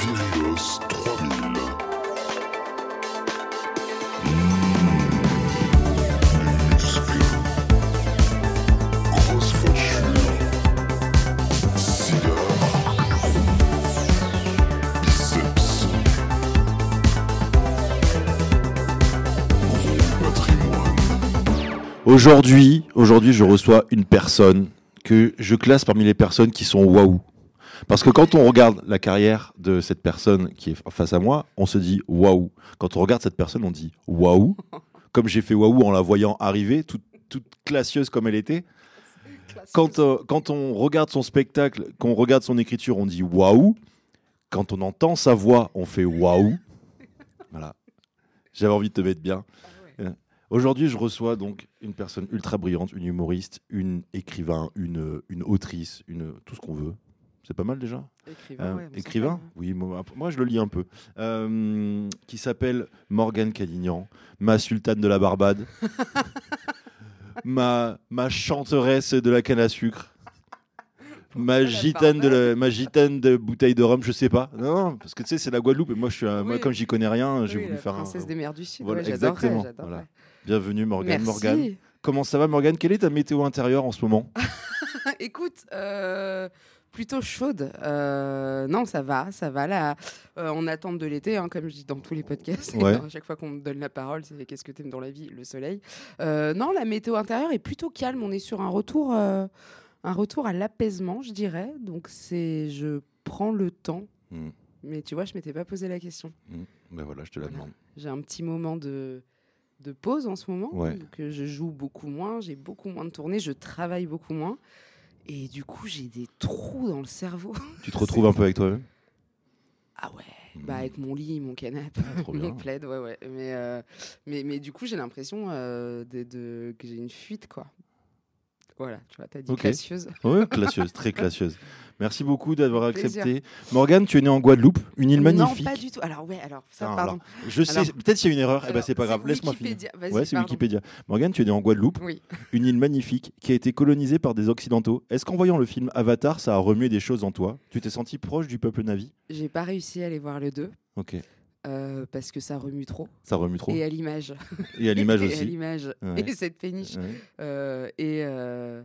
Virios 3000. Muscles. Grosse facture. Cigare. Biceps. Gros patrimoine. Aujourd'hui, aujourd'hui, je reçois une personne que je classe parmi les personnes qui sont waouh. Parce que quand on regarde la carrière de cette personne qui est face à moi, on se dit waouh. Quand on regarde cette personne, on dit waouh. Comme j'ai fait waouh en la voyant arriver, toute, toute classieuse comme elle était. Quand, euh, quand on regarde son spectacle, qu'on regarde son écriture, on dit waouh. Quand on entend sa voix, on fait waouh. Voilà. J'avais envie de te mettre bien. Euh, Aujourd'hui, je reçois donc une personne ultra brillante, une humoriste, une écrivain, une, une autrice, une, tout ce qu'on veut. C'est pas mal déjà Écrivain, Euh, ouais, écrivain Oui, moi, moi, je le lis un peu. Euh, qui s'appelle Morgane Cadignan, ma sultane de la Barbade, ma, ma chanteresse de la canne à sucre, ma gitane, de la, ma gitane de bouteille de rhum, je sais pas. Non, non, parce que tu sais, c'est la Guadeloupe et moi, je suis un- moi comme j'y connais rien, Oui, j'ai voulu la faire un. princesse des mers du Sud. Voilà, ouais, j'adorerais, exactement, voilà. Bienvenue Morgane. Morgane. Comment ça va Morgane? Quelle est ta météo intérieure en ce moment? Écoute, euh, plutôt chaude. Euh, non, ça va, ça va là. euh, en attente de l'été, hein, comme je dis dans tous les podcasts. Ouais. à chaque fois qu'on me donne la parole, c'est qu'est-ce que t'aimes dans la vie? Le soleil. Euh, non, la météo intérieure est plutôt calme. On est sur un retour, un retour à l'apaisement, je dirais. Donc c'est, je prends le temps. Hmm. Mais tu vois, je m'étais pas posé la question. Ben voilà, je te la Voilà. demande. J'ai un petit moment de, de pause en ce moment. Ouais. Donc, je joue beaucoup moins, j'ai beaucoup moins de tournées, je travaille beaucoup moins. Et du coup, j'ai des trous dans le cerveau. Tu te retrouves un peu avec toi-même? Ah ouais Hmm. bah avec mon lit, mon canapé, Ah, mon plaid, ouais, ouais. Mais, euh, mais, mais du coup, j'ai l'impression euh, de, de- que j'ai une fuite, quoi. Voilà, tu vois, t'as dit Ok. classieuse. Oui, classieuse, très classieuse. Merci beaucoup d'avoir accepté. Morgane, tu es née en Guadeloupe, une île magnifique. Non, pas du tout. Alors, ouais, alors, ça, Alors, pardon. Je sais, peut-être qu'il y a une erreur, eh ben, c'est pas grave, laisse-moi finir. Ouais, c'est. Wikipédia. Morgane, tu es née en Guadeloupe, Oui. une île magnifique qui a été colonisée par des Occidentaux. Est-ce qu'en voyant le film Avatar, ça a remué des choses en toi? Tu t'es senti proche du peuple Navi? J'ai pas réussi à aller voir le 2 Ok, euh, parce que ça remue trop. ça remue trop. Et à l'image. Et à l'image Et à aussi. l'image. Ouais. Et cette péniche. Ouais. Euh, et, euh,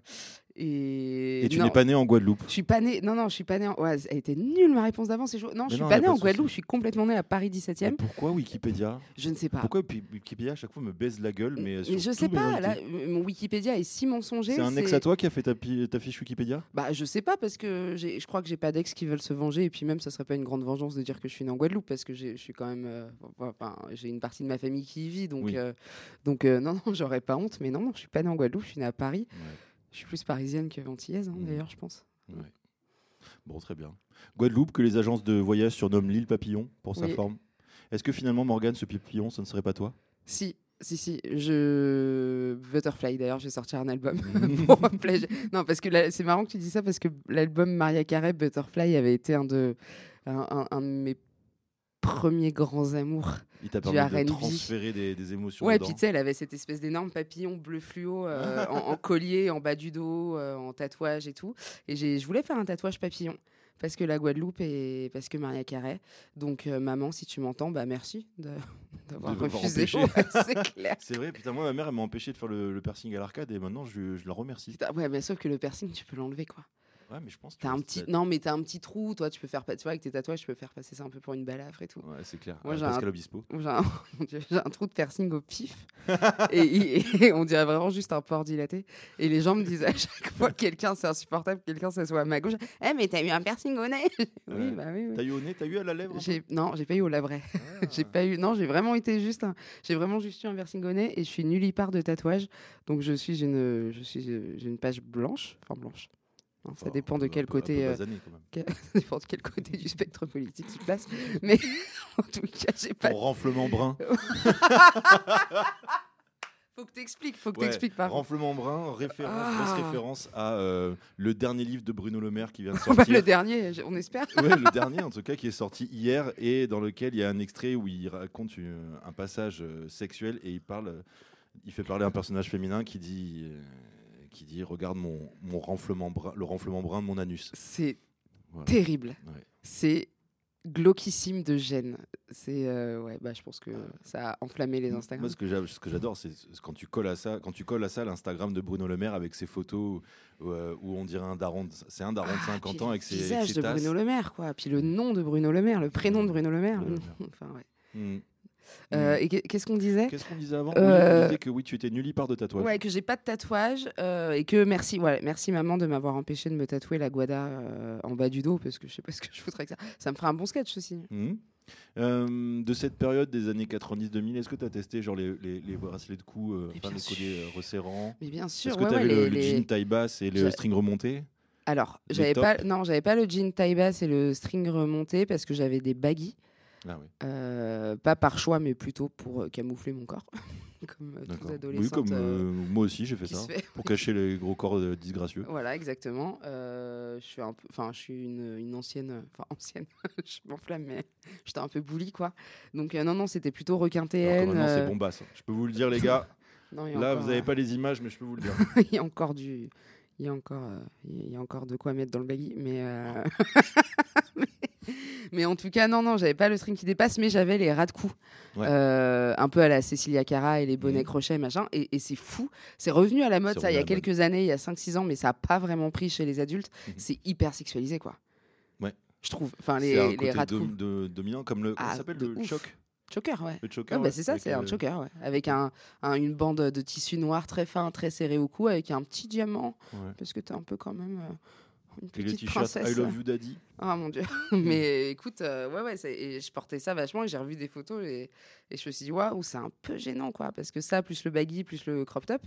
et. Et tu n'es pas né en Guadeloupe Je suis pas née. Non, non, je suis pas née. En... Ouais, elle était nulle ma réponse d'avant. C'est. Non, Mais je suis non, pas pas en de Guadeloupe. Je suis complètement née à Paris 17e. Pourquoi Wikipédia? Je ne sais pas. Pourquoi Wikipédia à chaque fois me baise la gueule mais, Mais je sais pas. Là, euh, mon Wikipédia est si mensonger. C'est un ex à toi qui a fait ta, pi- ta fiche Wikipédia? Bah, je sais pas parce que je crois que j'ai pas d'ex qui veulent se venger et puis même ça serait pas une grande vengeance de dire que je suis née en Guadeloupe parce que je suis quand même euh, enfin, j'ai une partie de ma famille qui y vit donc Oui. euh, donc euh, non non j'aurais pas honte mais non non je suis pas née en Guadeloupe je suis née à Paris Ouais. Je suis plus parisienne que antillaise hein, Mhm. d'ailleurs je pense Ouais. Bon, très bien. Guadeloupe, que les agences de voyage surnomment l'île papillon pour sa forme. Est-ce que finalement, Morgane, ce papillon, ce ne serait pas toi? Si si si je Butterfly d'ailleurs j'ai sorti un album Mhm. pour non parce que c'est marrant que tu dis ça parce que l'album Maria Carey Butterfly avait été un de un, un- un de mes premiers grands amours Il t'a permis de transférer des, des émotions Ouais, puis tu sais, elle avait cette espèce d'énorme papillon bleu fluo euh, en, en collier, en bas du dos, euh, en tatouage et tout. Et je voulais faire un tatouage papillon parce que la Guadeloupe et parce que Maria Carré. Donc, euh, maman, si tu m'entends, bah merci d'avoir refusé. Ouais, c'est clair. C'est vrai, putain, moi, ma mère, elle m'a empêché de faire le, le piercing à l'arcade et maintenant, je, je la remercie. Putain, ouais, mais sauf que le piercing, tu peux l'enlever, quoi. Ouais, mais je pense que T'as un petit, non, mais t'as un petit trou, toi, tu peux faire, tu vois, avec tes tatouages, tu peux faire passer ça un peu pour une balafre et tout. Ouais, c'est clair. Moi, Euh, j'ai un- Obispo. J'ai un, trou de piercing au pif et, et- et on dirait vraiment juste un port dilaté. Et les gens me disent à chaque fois quelqu'un, c'est insupportable, quelqu'un s'assoit à ma gauche. Eh, mais t'as eu un piercing au nez. Oui, bah oui, oui. T'as eu au nez, t'as eu à la lèvre non, j'ai pas eu au labret. Ah. j'ai pas eu. Non, j'ai vraiment été juste. un- J'ai vraiment juste eu un piercing au nez et je suis nullipare de tatouage. Donc je suis une, je suis, j'ai une page blanche, enfin blanche. Ça dépend de quel côté. euh, ça dépend de quel côté du spectre politique tu te places. Mais en tout cas, j'ai pas. Ton renflement brun. Faut que t'expliques. Faut que Ouais, t'expliques par Renflement brun, référence, Ah. grosse référence à euh, le dernier livre de Bruno Le Maire qui vient de Bah, sortir. le dernier, on espère. Ouais, le dernier en tout cas qui est sorti hier et dans lequel il y a un extrait où il raconte une- un passage euh, sexuel et il parle, il fait parler un personnage féminin qui dit, qui dit regarde mon, mon renflement brun, le renflement brun de mon anus. C'est Voilà. terrible. Ouais. C'est glauquissime de gêne. C'est euh, ouais, bah je pense que ça a enflammé les Instagram. Moi, ce que j'adore, c'est quand tu colles à ça, quand tu colles à ça l'Instagram de Bruno Le Maire avec ses photos euh, où on dirait un daron, de- c'est un daron de Ah, 50 puis ans avec ses, avec visage ses de tasses. Bruno Le Maire, quoi. Puis le nom de Bruno Le Maire, le prénom de Bruno Le Maire. Bruno Le Maire. enfin, ouais. Mm. Euh, Mm. et qu'est- qu'est-ce qu'on disait Qu'est-ce qu'on disait avant? Euh, On disait que oui, tu étais nullipare de tatouage. Ouais, que j'ai pas de tatouage euh, et que merci, ouais, merci maman de m'avoir empêché de me tatouer la guada euh, en bas du dos parce que je sais pas ce que je foutrais avec ça. Ça me ferait un bon sketch aussi. Euh, de cette période des années 90-2000, est-ce que tu as testé genre les, les, les bracelets de cou, euh, enfin, les colliers euh, resserrants? Mais bien sûr, Est-ce que ouais, tu avais ouais, le, les- le les- jean taille basse et le string remonté? Alors, j'avais pas, non, j'avais pas le jean taille basse et le string remonté parce que j'avais des baggy, Ah oui. Pas par choix, mais plutôt pour euh, camoufler mon corps, comme euh, toute D'accord. adolescente. Oui, comme euh, moi aussi, j'ai fait ça. fait. Pour cacher les gros corps disgracieux. Voilà, exactement. Euh, je suis un enfin, je suis une, une ancienne, enfin ancienne. je m'enflamme, mais j'étais un peu bully, quoi. Donc euh, non, non, c'était plutôt requintéenne. maintenant, c'est bombasse. Je peux vous le dire, les gars. non, Là, encore, vous n'avez pas les images, mais je peux vous le dire. il y a encore du, il y a encore, il y a encore de quoi mettre dans le baggy, mais. mais- Mais en tout cas, non, non, j'avais pas le string qui dépasse, mais j'avais les ras de cou. Ouais. Euh, un peu à la Cecilia Cara et les bonnets Mhm. crochets, machin. Et, et c'est fou. C'est revenu à la mode, ça, il y a quelques années, il y a 5-6 ans, mais ça a pas vraiment pris chez les adultes. Mhm. C'est hyper sexualisé, quoi. Ouais. Je trouve. Enfin, C'est un les, les côté ras de cou. dom- de- dominant, comme le. Ah, ça s'appelle de le ouf. choc? Choker, ouais. Le choker Ah, bah, ouais, c'est ça, c'est un euh, choker, ouais. Avec un, un- une bande de tissu noir très fin, très serré au cou, avec un petit diamant, ouais. parce que t'es un peu quand même euh, une Et le petite t-shirt princesse. I love you daddy. Ah mon dieu. Mais écoute, euh, ouais, ouais, et je portais ça vachement et j'ai revu des photos et, et je me suis dit, waouh, c'est un peu gênant, quoi. Parce que ça, plus le baggy, plus le crop top.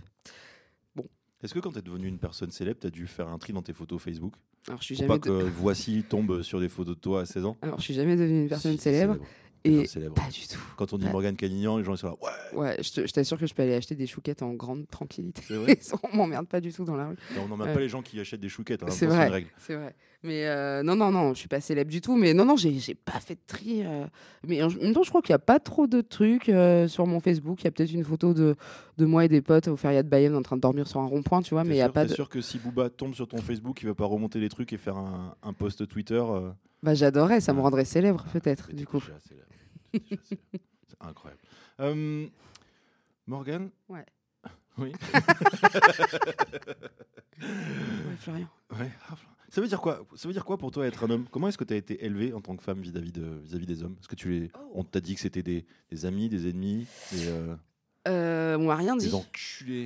Est-ce que quand tu es devenu une personne célèbre, tu as dû faire un tri dans tes photos Facebook Alors, je suis Pour jamais, pas de- que voici tombe sur des photos de toi à 16 ans Alors, je suis jamais devenue une personne Si, célèbre. Et de célèbre. pas du tout. Quand on dit pas- Morgane Calignan, les gens ils sont là. Ouais, Ouais, je t'assure que je peux aller acheter des chouquettes en grande tranquillité. vrai. On m'emmerde pas du tout dans la rue. on n'emmerde Ouais. pas les gens qui achètent des chouquettes. Hein, C'est vrai. C'est vrai. Mais euh, non, non, non, je suis pas célèbre du tout. Mais non, non, j'ai pas fait de tri. euh. Mais en même temps, je crois qu'il y a pas trop de trucs euh, sur mon Facebook. Il y a peut-être une photo de, de moi et des potes au Feria de Bayonne en train de dormir sur un rond-point, tu vois. Mais il y a pas de. sûr que si Booba tombe sur ton Facebook, il va pas remonter les trucs et faire un, un post Twitter euh, Bah, j'adorais, ça me rendrait célèbre, peut-être, du coup. déjà. C'est incroyable. Euh, Morgane Ouais. Oui. Ouais, Florian. Ouais. Ah, Ça veut dire quoi Ça veut dire quoi pour toi être un homme? Comment est-ce que tu as été élevé en tant que femme vis-à-vis de vis-à-vis des hommes? Est-ce que tu les Oh. on t'a dit que c'était des, des amis, des ennemis, des, euh, Euh, on m'a rien dit.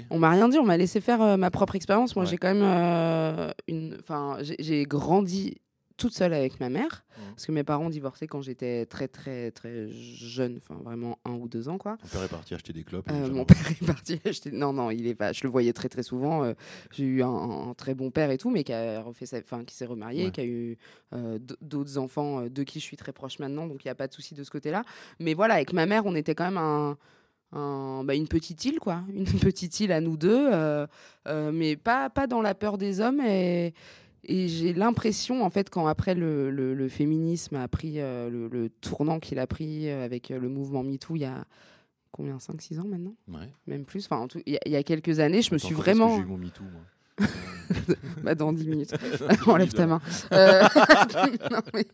On m'a rien dit, on m'a laissé faire euh, ma propre expérience. Moi, Ouais. j'ai quand même euh, une. Enfin, j'ai grandi toute seule avec ma mère, Mhm. parce que mes parents ont divorcé quand j'étais très, très, très jeune, enfin vraiment un ou deux ans, quoi. Ton père est parti acheter des clopes. Euh, mon père est parti acheter. Non, non, il est pas. Je le voyais très, très souvent. euh, j'ai eu un, un très bon père et tout, mais qui a refait sa... enfin, qui s'est remarié, Ouais. qui a eu euh, d'autres enfants de qui je suis très proche maintenant, donc il n'y a pas de souci de ce côté-là. Mais voilà, avec ma mère, on était quand même un. un- bah, une petite île, quoi. Une petite île à nous deux, euh, euh, mais pas, pas dans la peur des hommes. Et, et j'ai l'impression, en fait, quand après le, le- le féminisme a pris euh, le, le tournant qu'il a pris euh, avec euh, le mouvement MeToo, il y a combien 5-6 ans maintenant? Ouais. même plus. Enfin, en tout- il y, a- il y a quelques années, je me suis vraiment. J'ai eu mon MeToo, moi? Bah, dans 10 minutes. Enlève ta main. Euh, non, mais,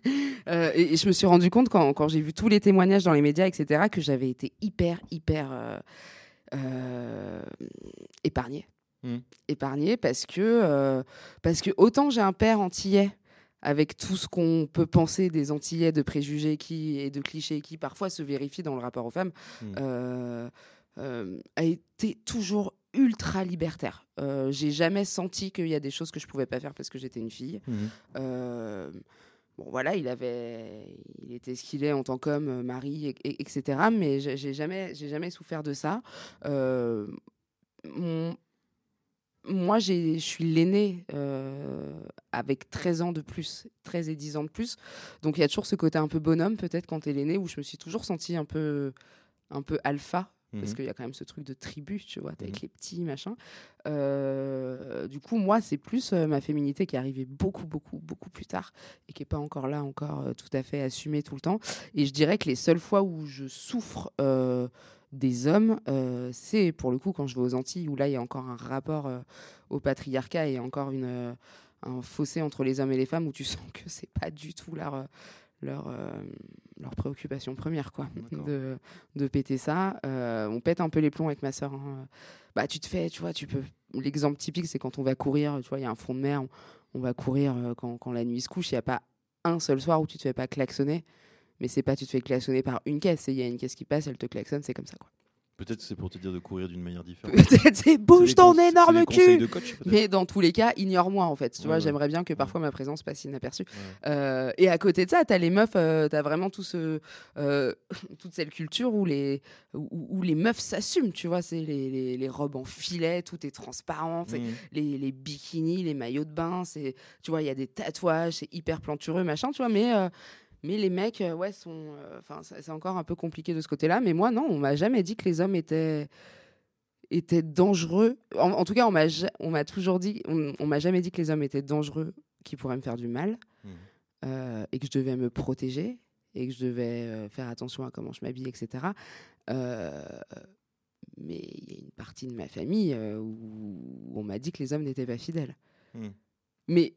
euh, et, et je me suis rendu compte quand, quand j'ai vu tous les témoignages dans les médias, etc., que j'avais été hyper, hyper euh, épargnée. Mm. Épargnée parce que, euh, parce que autant j'ai un père antillais avec tout ce qu'on peut penser des Antillais, de préjugés qui, et de clichés qui parfois se vérifient dans le rapport aux femmes, Mm. euh, euh, a été toujours ultra libertaire. Euh, j'ai jamais senti qu'il y a des choses que je pouvais pas faire parce que j'étais une fille. Euh, bon, voilà, il avait, il était ce qu'il est en tant qu'homme, mari, et- et- etc. Mais j'ai jamais, j'ai jamais souffert de ça. Mon- moi, je suis l'aîné euh, avec 13 ans de plus, 13 et 10 ans de plus. Donc, il y a toujours ce côté un peu bonhomme, peut-être, quand tu es l'aîné, où je me suis toujours sentie un peu, un peu alpha. Parce Mhm. qu'il y a quand même ce truc de tribu, tu vois, t'es avec Mhm. les petits, machin. Euh, du coup, moi, c'est plus euh, ma féminité qui est arrivée beaucoup, beaucoup, beaucoup plus tard et qui n'est pas encore là, encore euh, tout à fait assumée tout le temps. Et je dirais que les seules fois où je souffre des hommes, euh, c'est pour le coup quand je vais aux Antilles, où là, il y a encore un rapport euh, au patriarcat et encore une, euh, un fossé entre les hommes et les femmes, où tu sens que c'est pas du tout leur, euh, leur, leur préoccupation première, quoi, de, de péter ça. On pète un peu les plombs avec ma sœur. hein. Bah, tu te fais, tu vois, tu peux. L'exemple typique, c'est quand on va courir, tu vois, il y a un front de mer, on, on va courir quand, quand la nuit se couche, il n'y a pas un seul soir où tu te fais pas klaxonner. Mais c'est pas tu te fais klaxonner par une caisse, il y a une caisse qui passe, elle te klaxonne, c'est comme ça, quoi. Peut-être c'est pour te dire de courir d'une manière différente. Peut-être c'est bouge ton énorme cul de coach, mais dans tous les cas, ignore-moi en fait. Tu Ouais, vois, ouais. j'aimerais bien que parfois ma présence passe inaperçue. Euh, et à côté de ça, t'as les meufs, euh, t'as vraiment tout ce, euh, toute cette culture où les, où, où les meufs s'assument. Tu vois, c'est les, les, les robes en filet, tout est transparent, c'est Mhm. les, les bikinis, les maillots de bain, c'est, tu vois, il y a des tatouages, c'est hyper plantureux, machin, tu vois, mais. Mais les mecs, euh, ouais, sont. euh, Enfin, c'est encore un peu compliqué de ce côté-là. Mais moi, non, on m'a jamais dit que les hommes étaient étaient dangereux. En, en tout cas, on m'a on m'a toujours dit, on, on m'a jamais dit que les hommes étaient dangereux, qui pourraient me faire du mal, Mhm. euh, et que je devais me protéger et que je devais euh, faire attention à comment je m'habille, etc. Mais il y a une partie de ma famille où on m'a dit que les hommes n'étaient pas fidèles. Mhm. Mais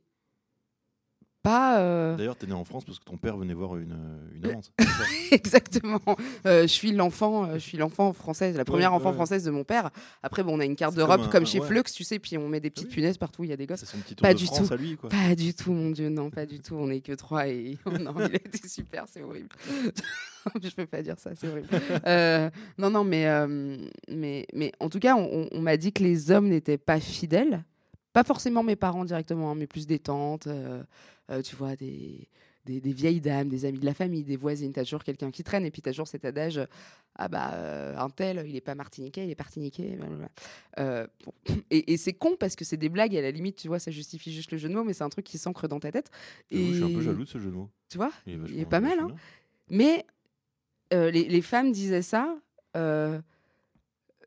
pas euh, D'ailleurs, t'es né en France parce que ton père venait voir une, une Euh, amante. ça exactement. Euh, je suis l'enfant, euh, je suis l'enfant française, la première Ouais, enfant ouais. française de mon père. Après, bon, on a une carte d'Europe comme comme, chez ouais. Flux, tu sais, puis on met des petites oui. punaises partout. Il y a des gosses. C'est son petit tour Pas de du France tout. à lui, quoi. Pas du tout, mon Dieu, non, pas du tout. On est que trois et non, il était super, c'est horrible. je peux pas dire ça, c'est horrible. Euh, non, non, mais, euh, mais, mais en tout cas, on, on m'a dit que les hommes n'étaient pas fidèles. Pas forcément mes parents directement, hein, mais plus des tantes, euh, tu vois, des, des, des vieilles dames, des amis de la famille, des voisines. T'as toujours quelqu'un qui traîne et puis t'as toujours cet adage Ah bah, euh, un tel, il est pas martiniquais, il est partiniquais. Euh, bon. Et, et c'est con parce que c'est des blagues et à la limite, tu vois, ça justifie juste le jeu de mots, mais c'est un truc qui s'ancre dans ta tête. J'avoue, Je suis un peu Et- jaloux de ce jeu de mots. Tu vois Il est, Il est vachement- pas mal, hein. mais euh, les, les femmes disaient ça. euh,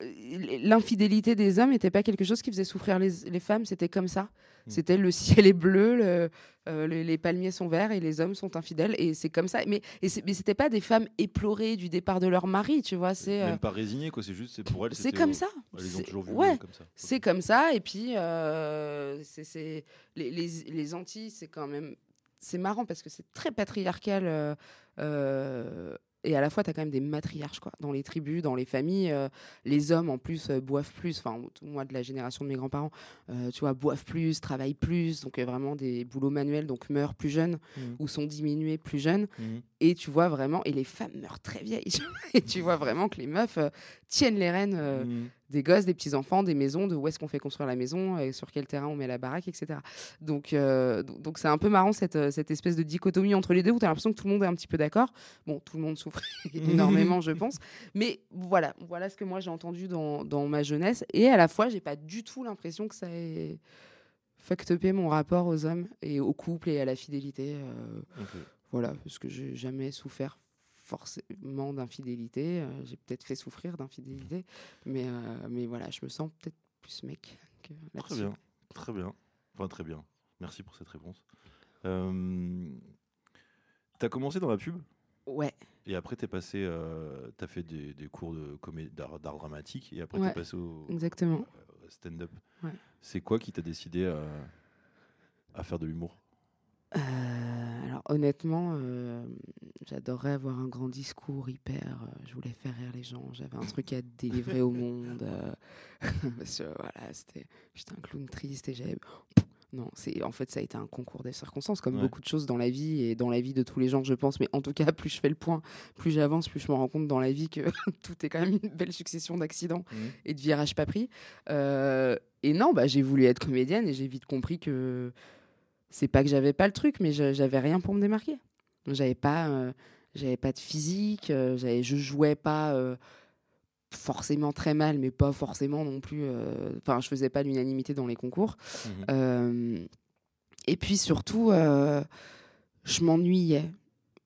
L'infidélité des hommes n'était pas quelque chose qui faisait souffrir les, les femmes, c'était comme ça. Mm. C'était le ciel est bleu, le- euh, le- les palmiers sont verts et les hommes sont infidèles. Et c'est comme ça. Mais, mais c'était pas des femmes éplorées du départ de leur mari, tu vois. C'est euh, Même pas résigné, quoi. C'est juste, c'est pour elle. c'est c'était- comme ça. Elles les ont C'est- toujours ouais. comme ça. C'est comme ça. Et puis, euh, c'est- les Antilles, c'est quand même. C'est marrant parce que c'est très patriarcal. Et à la fois, tu as quand même des matriarches quoi, dans les tribus, dans les familles. euh, les hommes, en plus, euh, boivent plus. Enfin, moi, de la génération de mes grands-parents, euh, tu vois, boivent plus, travaillent plus. Donc, vraiment des boulots manuels, donc meurent plus jeunes Mhm. ou sont diminués plus jeunes. Mhm. Et tu vois vraiment. Et les femmes meurent très vieilles. et tu vois vraiment que les meufs tiennent les rênes. Mhm. Des gosses, des petits-enfants, des maisons, de où est-ce qu'on fait construire la maison, et sur quel terrain on met la baraque, etc. Donc, euh, do- donc c'est un peu marrant cette, euh, cette espèce de dichotomie entre les deux où tu as l'impression que tout le monde est un petit peu d'accord. Bon, tout le monde souffre énormément, je pense. Mais voilà, voilà ce que moi j'ai entendu dans, dans ma jeunesse. Et à la fois, j'ai pas du tout l'impression que ça ait fucked upé mon rapport aux hommes et au couple et à la fidélité. euh, voilà, parce que j'ai jamais souffert forcément d'infidélité. euh, j'ai peut-être fait souffrir d'infidélité, mais, euh, mais voilà, je me sens peut-être plus mec que Très bien, très bien. Enfin, très bien. Merci pour cette réponse. Euh... T'as commencé dans la pub? Ouais, et après t'es passé, euh, t'as fait des, des cours de comé- d'art, d'art dramatique et après Ouais, t'es passé au exactement. euh, stand-up. Ouais. C'est quoi qui t'a décidé à, à faire de l'humour? Euh, alors honnêtement, euh, j'adorerais avoir un grand discours hyper. euh, je voulais faire rire les gens. J'avais un truc à délivrer au monde. euh, parce que voilà, c'était. J'étais un clown triste et j'avais. Non, c'est en fait ça a été un concours des circonstances, comme Ouais. beaucoup de choses dans la vie et dans la vie de tous les gens, je pense. Mais en tout cas, plus je fais le point, plus j'avance, plus je me rends compte dans la vie que tout est quand même une belle succession d'accidents et de virages pas pris. Euh, et non, bah, j'ai voulu être comédienne et j'ai vite compris que c'est pas que j'avais pas le truc, mais j'avais rien pour me démarquer. J'avais pas, euh, j'avais pas de physique, euh, j'avais- je jouais pas euh, forcément très mal, mais pas forcément non plus. Enfin, je faisais pas l'unanimité dans les concours. Euh, et puis surtout, je m'ennuyais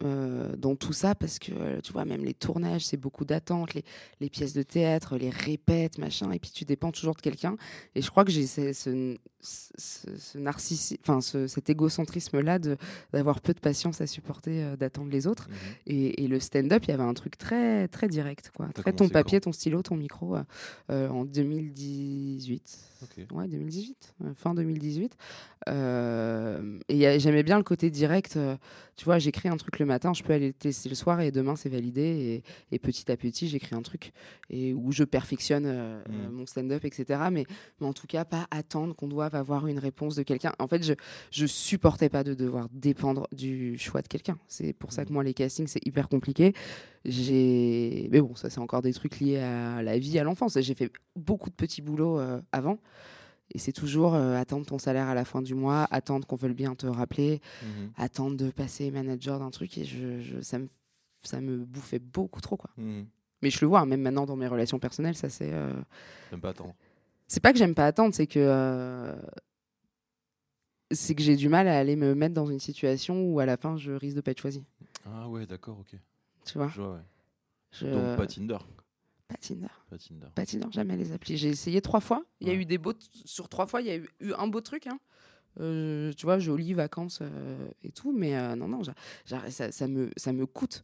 dans tout ça parce que, tu vois, même les tournages, c'est beaucoup d'attentes, les, les pièces de théâtre, les répètes, machin, et puis tu dépends toujours de quelqu'un. Et je crois que j'ai ce, ce- ce, ce- enfin ce- cet égocentrisme-là de d'avoir peu de patience à supporter, euh, d'attendre les autres. Mhm. Et, et le stand-up, il y avait un truc très très direct, quoi. Très ton papier, ton stylo, ton micro, euh, euh, en 2018. Ok. Ouais, 2018, euh, fin 2018. Euh, et j'aimais bien le côté direct. tu vois, j'écris un truc le matin, je peux aller le tester le soir et demain c'est validé. Et, et petit à petit, j'écris un truc et où je perfectionne euh, mon stand-up, etc. Mais, mais en tout cas, pas attendre qu'on doive avoir une réponse de quelqu'un. En fait, je, je supportais pas de devoir dépendre du choix de quelqu'un. C'est pour ça que Mm. moi, les castings, c'est hyper compliqué. J'ai, mais bon, ça c'est encore des trucs liés à la vie, à l'enfance. J'ai fait beaucoup de petits boulots euh, avant. Et c'est toujours euh, attendre ton salaire à la fin du mois, attendre qu'on veuille bien te rappeler, Mhm. attendre de passer manager d'un truc. Et je, je- ça, me, ça me bouffait beaucoup trop. quoi. Mhm. Mais je le vois, hein, même maintenant dans mes relations personnelles, ça c'est. euh, J'aime pas attendre. C'est pas que j'aime pas attendre, c'est que. euh, C'est que j'ai du mal à aller me mettre dans une situation où à la fin je risque de pas être choisi. Ah ouais, d'accord, ok. Tu vois Je vois, ouais. je... Donc pas Tinder. pas Tinder. Pas Tinder. Pas Tinder, jamais les applis. J'ai essayé trois fois. Il y a eu des beaux. Sur trois fois, il y a eu, un beau truc. hein. Euh, tu vois, jolies vacances euh, et tout. Mais euh, non, non, ça, ça me, ça me coûte.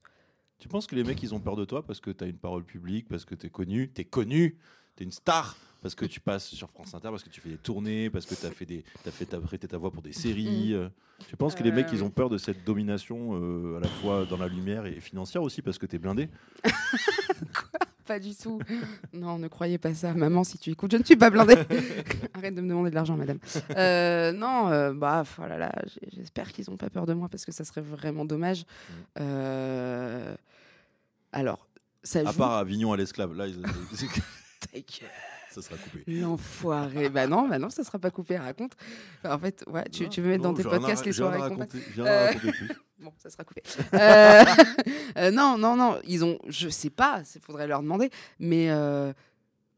Tu penses que les mecs, ils ont peur de toi parce que t'as une parole publique, parce que t'es connu, t'es connu, t'es une star, parce que tu passes sur France Inter, parce que tu fais des tournées, parce que t'as fait des, t'as fait t'as prêté ta voix pour des séries. euh. Tu penses que les mecs, ils Euh. ont peur de cette domination euh, à la fois dans la lumière et financière aussi parce que t'es blindé? Pas du tout. non, ne croyez pas ça. Maman, si tu écoutes, je ne suis pas blindée. Arrête de me demander de l'argent, madame. Euh, non, euh, bah, oh là là, j'ai- j'espère qu'ils n'ont pas peur de moi parce que ça serait vraiment dommage. Euh, Alors, ça À joue. part Avignon à l'esclave, là, ils-. ça sera coupé. L'enfoiré. bah non, bah non, ça sera pas coupé. Raconte. Enfin, en fait, ouais, tu, tu veux mettre Non, dans tes podcasts les soirées complètes raconter- Euh, plus. Bon, ça sera coupé. Euh, euh, non, non, non. Ils ont, je sais pas. Il faudrait leur demander. Mais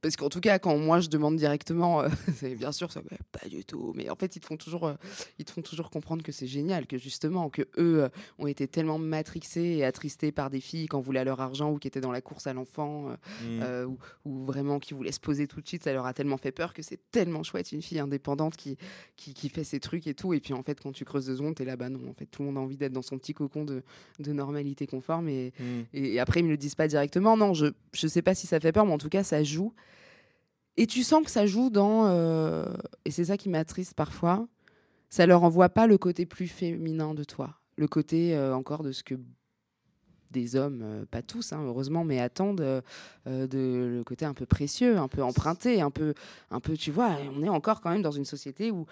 parce qu'en tout cas, quand moi je demande directement, euh, bien sûr, ça, ouais, pas du tout. Mais en fait, ils te font toujours, euh, ils te font toujours comprendre que c'est génial, que justement, que eux euh, ont été tellement matrixés et attristés par des filles qui en voulaient leur argent ou qui étaient dans la course à l'enfant. euh, Mm. ou, ou vraiment qui voulait se poser tout de suite, ça leur a tellement fait peur que c'est tellement chouette une fille indépendante qui, qui, qui fait ses trucs et tout. Et puis en fait, quand tu creuses deux secondes, t'es là, bah non, en fait, tout le monde a envie d'être dans son petit cocon de, de normalité conforme. Et, Mm. et, et après, ils me le disent pas directement. Non, je, je sais pas si ça fait peur, mais en tout cas, ça joue. Et tu sens que ça joue dans. euh, et c'est ça qui m'attriste parfois. Ça leur envoie pas le côté plus féminin de toi. Le côté euh, encore de ce que des hommes, euh, pas tous, hein, heureusement, mais attendent de le côté un peu précieux, un peu emprunté, un peu, un peu, tu vois, on est encore quand même dans une société où,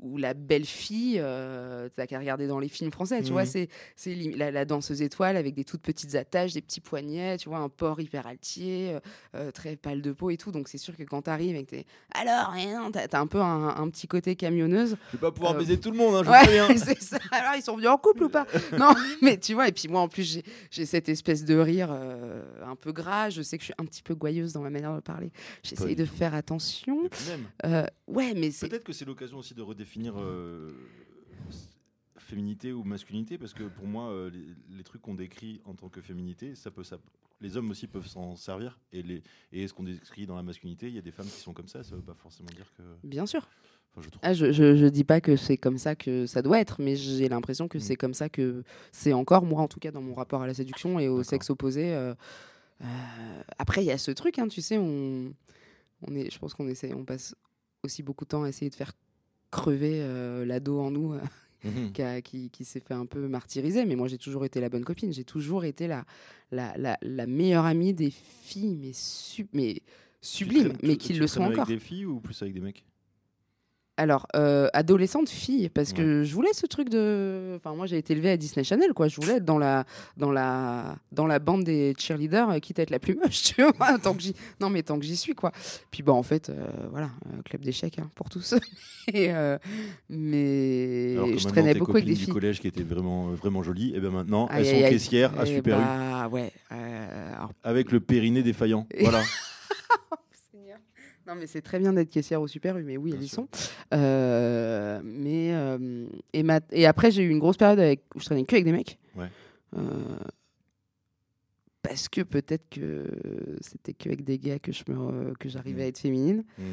où la belle fille, euh, t'as qu'à regarder dans les films français, tu vois, Mhm. c'est, la, la danseuse étoile avec des toutes petites attaches, des petits poignets, tu vois, un port hyper altier, euh, euh, très pâle de peau et tout. Donc c'est sûr que quand t'arrives et que t'es alors, non, t'as, un peu un, un petit côté camionneuse. Je vais pas pouvoir Euh, baiser tout le monde, hein, je Ouais, rien. c'est ça. Alors, ils sont venus en couple ou pas? Non, mais tu vois, et puis moi, en plus, j'ai, j'ai cette espèce de rire un peu gras. Je sais que je suis un petit peu gouailleuse dans ma manière de parler. J'essaye de faire attention. Ouais, mais c'est. Peut-être que c'est l'occasion aussi de redéfinir euh, féminité ou masculinité, parce que pour moi, euh, les, les trucs qu'on décrit en tant que féminité, ça peut, ça, les hommes aussi peuvent s'en servir. Et, les, et ce qu'on décrit dans la masculinité, il y a des femmes qui sont comme ça, ça veut pas forcément dire que. Bien sûr. Enfin, je. Ah, je, je, je dis pas que c'est comme ça que ça doit être, mais j'ai l'impression que Mm. c'est comme ça que c'est encore, moi en tout cas, dans mon rapport à la séduction et au sexe opposé. euh, euh, après, il y a ce truc, hein, tu sais, on, on est, je pense qu'on essaie, on passe aussi beaucoup de temps à essayer de faire crever euh, l'ado en nous euh, Mhm. qui, qui, qui s'est fait un peu martyriser. Mais moi, j'ai toujours été la bonne copine. J'ai toujours été la, la, la, la meilleure amie des filles, mais, su- mais traînes- mais qui le sont avec encore. des filles ou plus avec des mecs? Alors, euh, adolescente fille, parce que je voulais ce truc de. Enfin, moi, j'ai été élevée à Disney Channel, quoi. Je voulais être dans la, dans la, dans la bande des cheerleaders, euh, quitte à être la plus moche, tu vois. tant que j'y... Non, mais tant que j'y suis, quoi. Puis, bon, en fait, euh, voilà, club d'échecs hein, pour tous. Et, euh, mais Alors que je traînais beaucoup avec des du filles. collège qui étaient vraiment, vraiment jolies, et ben maintenant, Aïe, elles sont caissières à Eh Super U, bah, ouais. alors, avec le périnée défaillant. Voilà. Non, mais c'est très bien d'être caissière au Super U, mais oui, Bien elles y sont. Euh, mais euh, et, ma- et après, j'ai eu une grosse période avec, où je traînais que avec des mecs. Ouais. Euh, parce que peut-être que c'était que avec des gars que je me re- que j'arrivais Mm. à être féminine. Mhm.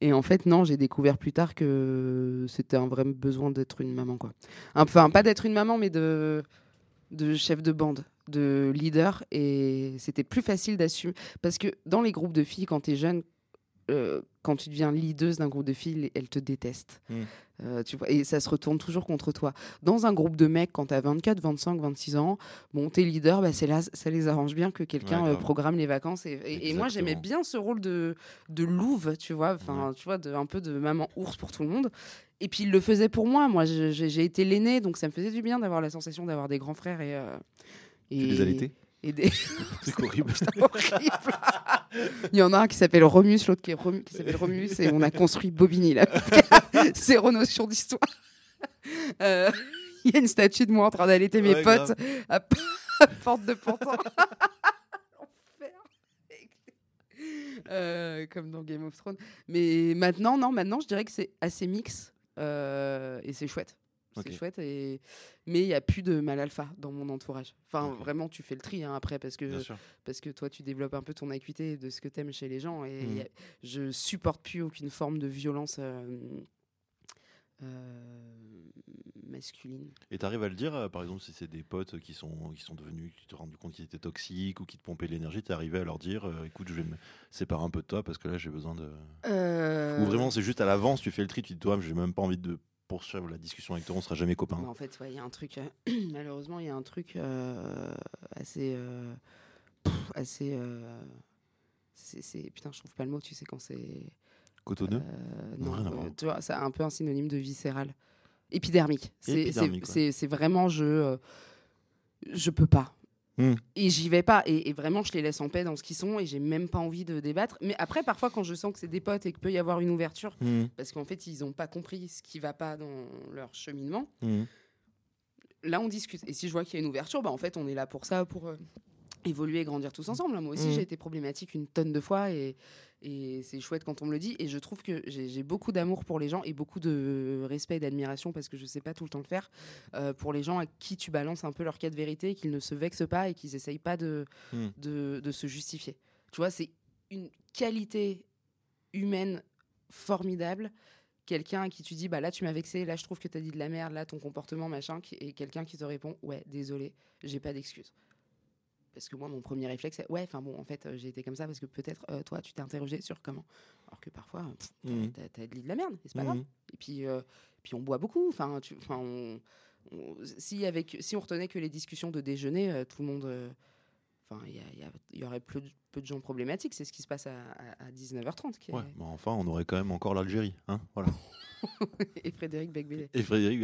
Et en fait, non, j'ai découvert plus tard que c'était un vrai besoin d'être une maman, quoi. Enfin, pas d'être une maman, mais de, de chef de bande, de leader. Et c'était plus facile d'assumer. Parce que dans les groupes de filles, quand tu es jeune, euh, quand tu deviens leaduse d'un groupe de filles, elles te détestent. Mm. Euh, tu vois, et ça se retourne toujours contre toi. Dans un groupe de mecs, quand tu as 24, 25, 26 ans, bon, t'es leader, bah, c'est là, ça les arrange bien que quelqu'un Ouais, euh, programme les vacances. Et, et- et moi, j'aimais bien ce rôle de, de louve, tu vois, enfin, tu vois, de, un peu de maman ours pour tout le monde. Et puis, il le faisait pour moi. Moi, j'ai été l'aîné, donc ça me faisait du bien d'avoir la sensation d'avoir des grands frères et. euh, Tu et- les allaitais et des... C'est horrible. horrible. Il y en a un qui s'appelle Romus, l'autre qui, s'appelle Romus, et on a construit Bobigny là. Zéro notion d'histoire. Euh, Il y a une statue de moi en train d'allaiter mes potes à, Porte de Pantin. Euh, comme dans Game of Thrones. Mais maintenant, non, maintenant, je dirais que c'est assez mix euh, et c'est chouette. C'est chouette, et... mais il n'y a plus de mal alpha dans mon entourage. Enfin, vraiment, tu fais le tri hein, après parce que parce que toi tu développes un peu ton acuité de ce que t'aimes chez les gens et y a- je supporte plus aucune forme de violence euh, euh, masculine. Et t'arrives à le dire, euh, par exemple, si c'est des potes qui sont, qui sont devenus, qui te sont rendus compte qu'ils étaient toxiques ou qui te pompaient l'énergie, t'es arrivé à leur dire, euh, écoute, je vais me séparer un peu de toi parce que là j'ai besoin de. Ou vraiment c'est juste à l'avance, tu fais le tri, tu te dis, toi, j'ai même pas envie de poursuivre la discussion avec toi, on sera jamais copains. bah, en fait, ouais, il y a un truc. euh, malheureusement, il y a un truc euh, assez, euh, pff, assez. euh, putain, je trouve pas le mot. Tu sais quand c'est. Cotonneux Non, non, tu vois, c'est un peu un synonyme de viscéral. Épidermique. C'est, vraiment je, je peux pas. Hmm. Et j'y vais pas. Et, et vraiment, je les laisse en paix dans ce qu'ils sont et j'ai même pas envie de débattre. Mais après, parfois, quand je sens que c'est des potes et qu'il peut y avoir une ouverture, Mhm. parce qu'en fait, ils ont pas compris ce qui va pas dans leur cheminement, Mhm. là, on discute. Et si je vois qu'il y a une ouverture, bah, en fait, on est là pour ça, pour euh, évoluer et grandir tous ensemble. Moi aussi, Mhm. j'ai été problématique une tonne de fois et, et c'est chouette quand on me le dit. Et je trouve que j'ai beaucoup d'amour pour les gens et beaucoup de respect et d'admiration parce que je sais pas tout le temps le faire euh, pour les gens à qui tu balances un peu leur cas de vérité, qu'ils ne se vexent pas et qu'ils essayent pas de, Mhm. de, de se justifier. Tu vois, c'est une qualité humaine formidable quelqu'un à qui tu dis bah là tu m'as vexé là je trouve que tu as dit de la merde là ton comportement machin et quelqu'un qui te répond ouais désolé j'ai pas d'excuse parce que moi mon premier réflexe c'est ouais enfin bon en fait euh, j'ai été comme ça parce que peut-être euh, toi tu t'es interrogé sur comment alors que parfois pff, t'as- de la merde et c'est pas grave Mhm. et puis euh, puis on boit beaucoup enfin on, on- si avec si on retenait que les discussions de déjeuner euh, tout le monde Enfin, il y, y y aurait peu de, peu de gens problématiques. C'est ce qui se passe à, à- à 19h30. Qui est- Ouais, mais enfin, on aurait quand même encore l'Algérie. Hein voilà. Et Frédéric Becbélé. Et Frédéric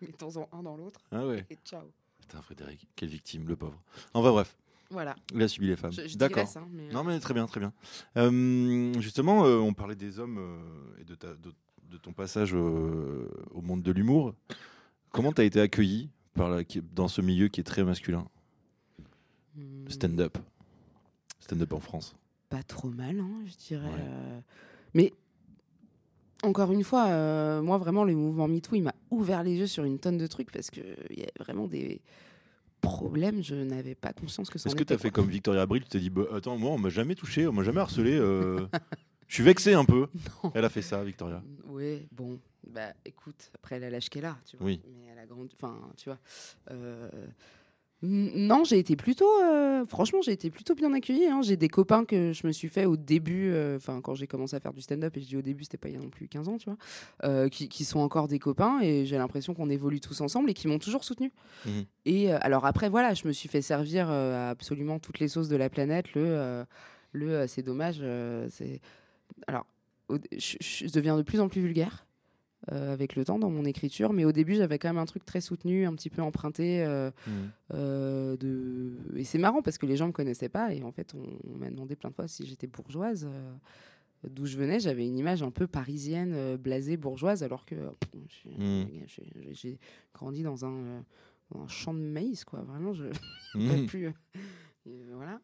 Mettons-en un dans l'autre Ah ouais. et ciao. Putain, Frédéric, quelle victime, le pauvre. Enfin bref, Voilà. il a subi les femmes. D'accord. hein, mais, Non, mais très bien, très bien. Euh, justement, euh, on parlait des hommes euh, et de, ta- de- de ton passage euh, au monde de l'humour. Comment tu as été accueilli par la- qui- dans ce milieu qui est très masculin? Hmm, Stand-up. Stand-up en France. Pas trop mal, hein, je dirais. Ouais. euh, Mais encore une fois, euh, moi vraiment, le mouvement MeToo, il m'a ouvert les yeux sur une tonne de trucs parce qu'il y a vraiment des problèmes. Je n'avais pas conscience que ça Est-ce que tu as fait comme Victoria Abril Tu t'es dit, bah, attends, moi, on m'a jamais touché, on m'a jamais harcelé. euh, Je suis vexé un peu. Non. Elle a fait ça, Victoria. Oui, bon, bah écoute, après elle a l'âge qu'elle a, tu vois. Oui. Mais elle a grandi, enfin, tu vois. Euh, Non, j'ai été plutôt, euh, franchement, j'ai été plutôt bien accueillie. hein. J'ai des copains que je me suis fait au début, euh, enfin, quand j'ai commencé à faire du stand-up, et je dis au début, c'était pas il y a non plus 15 ans, tu vois, euh, qui, qui sont encore des copains, et j'ai l'impression qu'on évolue tous ensemble et qui m'ont toujours soutenu. Mhm. Et alors après, voilà, je me suis fait servir à absolument toutes les sauces de la planète. Le, le c'est dommage, c'est. Alors, je deviens de plus en plus vulgaire euh, avec le temps dans mon écriture, mais au début j'avais quand même un truc très soutenu, un petit peu emprunté. euh, Mhm. euh, de... Et c'est marrant parce que les gens me connaissaient pas et en fait on, on m'a demandé plein de fois si j'étais bourgeoise. D'où je venais, j'avais une image un peu parisienne, blasée, bourgeoise, alors que Mhm. j'ai- grandi dans un, dans un champ de maïs, quoi. Vraiment, je pas plus. voilà.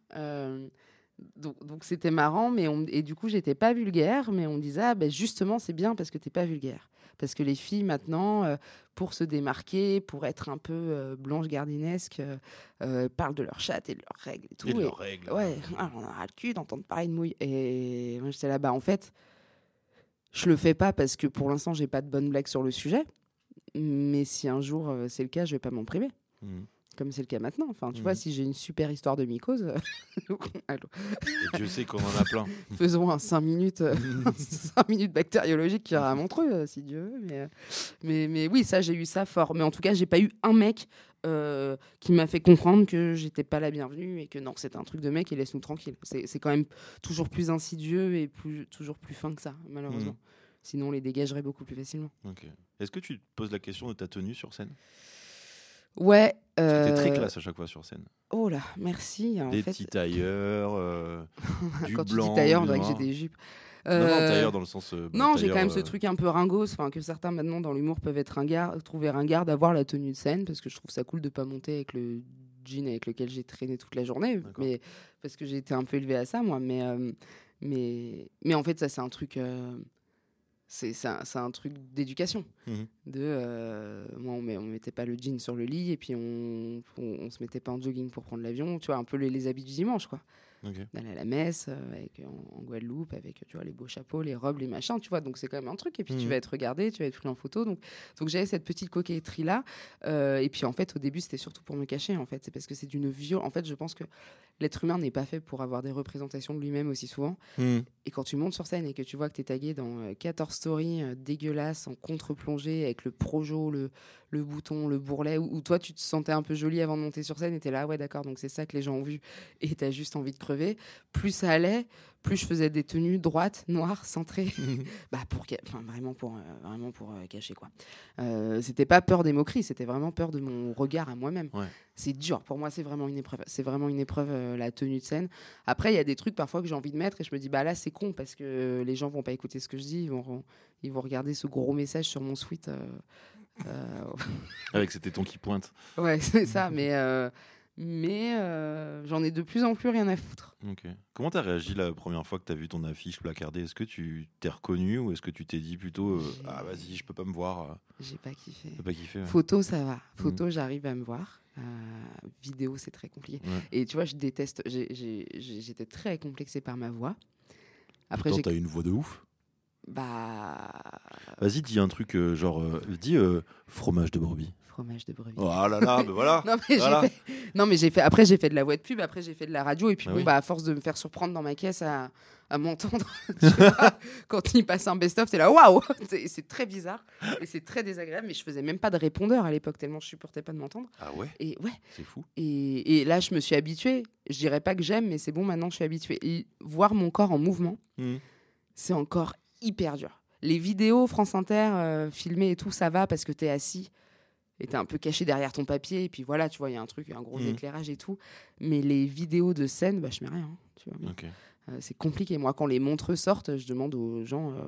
Donc c'était marrant, mais on, et du coup j'étais pas vulgaire, mais on disait ah, ben justement c'est bien parce que t'es pas vulgaire, parce que les filles maintenant euh, pour se démarquer, pour être un peu euh, blanche gardinesque, euh, euh, parlent de leurs chattes et de leurs règles et tout. Et de leurs règles. Ouais, ah, on a le cul d'entendre parler de mouille. Et moi, j'étais là, bah, en fait, Je le fais pas parce que pour l'instant, j'ai pas de bonne blague sur le sujet. Mais si un jour c'est le cas, je vais pas m'en priver. Mhm. Comme c'est le cas maintenant. Enfin, tu Mhm. vois, si j'ai une super histoire de mycose, allô, Et Dieu sait qu'on en a plein. faisons un 5 minutes, euh, un cinq minutes bactériologique qui ira à Montreux, euh, si Dieu veut. Mais, euh, mais, mais oui, ça, j'ai eu ça fort. Mais en tout cas, j'ai pas eu un mec euh, qui m'a fait comprendre que j'étais pas la bienvenue et que non, c'était un truc de mec et laisse-nous tranquille. C'est c'est quand même toujours plus insidieux et plus, toujours plus fin que ça, malheureusement. Mhm. Sinon, on les dégagerait beaucoup plus facilement. Ok. Est-ce que tu te poses la question de ta tenue sur scène? Ouais. T'es très euh, classe à chaque fois sur scène. Oh là, merci. En des fait, petits tailleurs, euh, du quand blanc, tu dis tailleur, on dirait que j'ai des jupes. Non, non, Euh, tailleur dans le sens. euh, Non, j'ai quand même ce euh, truc un peu ringos, enfin que certains maintenant dans l'humour peuvent être ringards, trouver ringard d'avoir la tenue de scène parce que je trouve ça cool de pas monter avec le jean avec lequel j'ai traîné toute la journée, mais parce que j'ai été un peu élevé à ça moi, mais euh, mais mais en fait ça c'est un truc euh, c'est un, un truc d'éducation. Mhm. De euh, moi on met, on mettait pas le jean sur le lit et puis on, on, on se mettait pas en jogging pour prendre l'avion, tu vois un peu les, les habits du dimanche quoi Ok. d'aller à la messe euh, avec, en, en Guadeloupe avec tu vois les beaux chapeaux les robes les machins tu vois. Donc c'est quand même un truc. Et puis tu Mhm. vas être regardé tu vas être pris en photo. Donc donc j'avais cette petite coquetterie là et puis en fait au début c'était surtout pour me cacher en fait. C'est parce que c'est d'une violence. En fait je pense que l'être humain n'est pas fait pour avoir des représentations de lui-même aussi souvent. Mhm. et quand tu montes sur scène et que tu vois que tu es tagué dans euh, 14 stories euh, dégueulasses en contre-plongée avec le projo, le, le bouton, le bourrelet, où, où toi tu te sentais un peu jolie avant de monter sur scène et tu là, ouais d'accord, donc c'est ça que les gens ont vu. Et tu as juste envie de crever. Plus ça allait, plus je faisais des tenues droites, noires, centrées, bah pour, enfin, vraiment pour, euh, vraiment pour euh, cacher quoi. Euh, c'était pas peur des moqueries, c'était vraiment peur de mon regard à moi-même. Ouais. C'est dur, pour moi c'est vraiment une épreuve. C'est vraiment une épreuve euh, la tenue de scène. Après, il y a des trucs parfois que j'ai envie de mettre et je me dis, bah là, c'est con parce que les gens vont pas écouter ce que je dis, ils vont, ils vont regarder ce gros message sur mon euh, Avec ces tétons qui pointent. ouais, c'est ça, mais, mais euh, j'en ai de plus en plus rien à foutre. Ok. Comment t'as réagi la première fois que t'as vu ton affiche placardée? Est-ce que tu t'es reconnu ou est-ce que tu t'es dit plutôt euh, Ah, vas-y, je peux pas me voir euh, J'ai pas kiffé. Pas kiffé ouais. Photo, ça va. Photo, j'arrive à me voir. Euh, vidéo, c'est très compliqué. Ouais. Et tu vois, je déteste. J'étais très complexée par ma voix. Après, t'as une voix de ouf. Bah. Vas-y, dis un truc genre. dis fromage de brebis. Fromage de brebis. Oh là là, ben voilà. Non mais, Voilà. fait... non mais j'ai fait après j'ai fait de la voix de pub après j'ai fait de la radio et puis Ah bon oui. bah à force de me faire surprendre dans ma caisse à, à m'entendre quand il passe un best-of t'es là waouh c'est très bizarre et c'est très désagréable mais je faisais même pas de répondeur à l'époque tellement je supportais pas de m'entendre Ah ouais, et ouais c'est fou. et, et là je me suis habituée je dirais pas que j'aime mais c'est bon maintenant je suis habituée et voir mon corps en mouvement Mhm. c'est encore hyper dur. Les vidéos France Inter euh, filmées et tout, ça va parce que tu es assis et tu un peu caché derrière ton papier. Et puis voilà, tu vois, il y a un truc, un gros Mhm. éclairage et tout. Mais les vidéos de scène, bah, je mets rien. hein, tu vois. Euh, c'est compliqué. Moi, quand les montreux sortent, je demande aux gens, euh,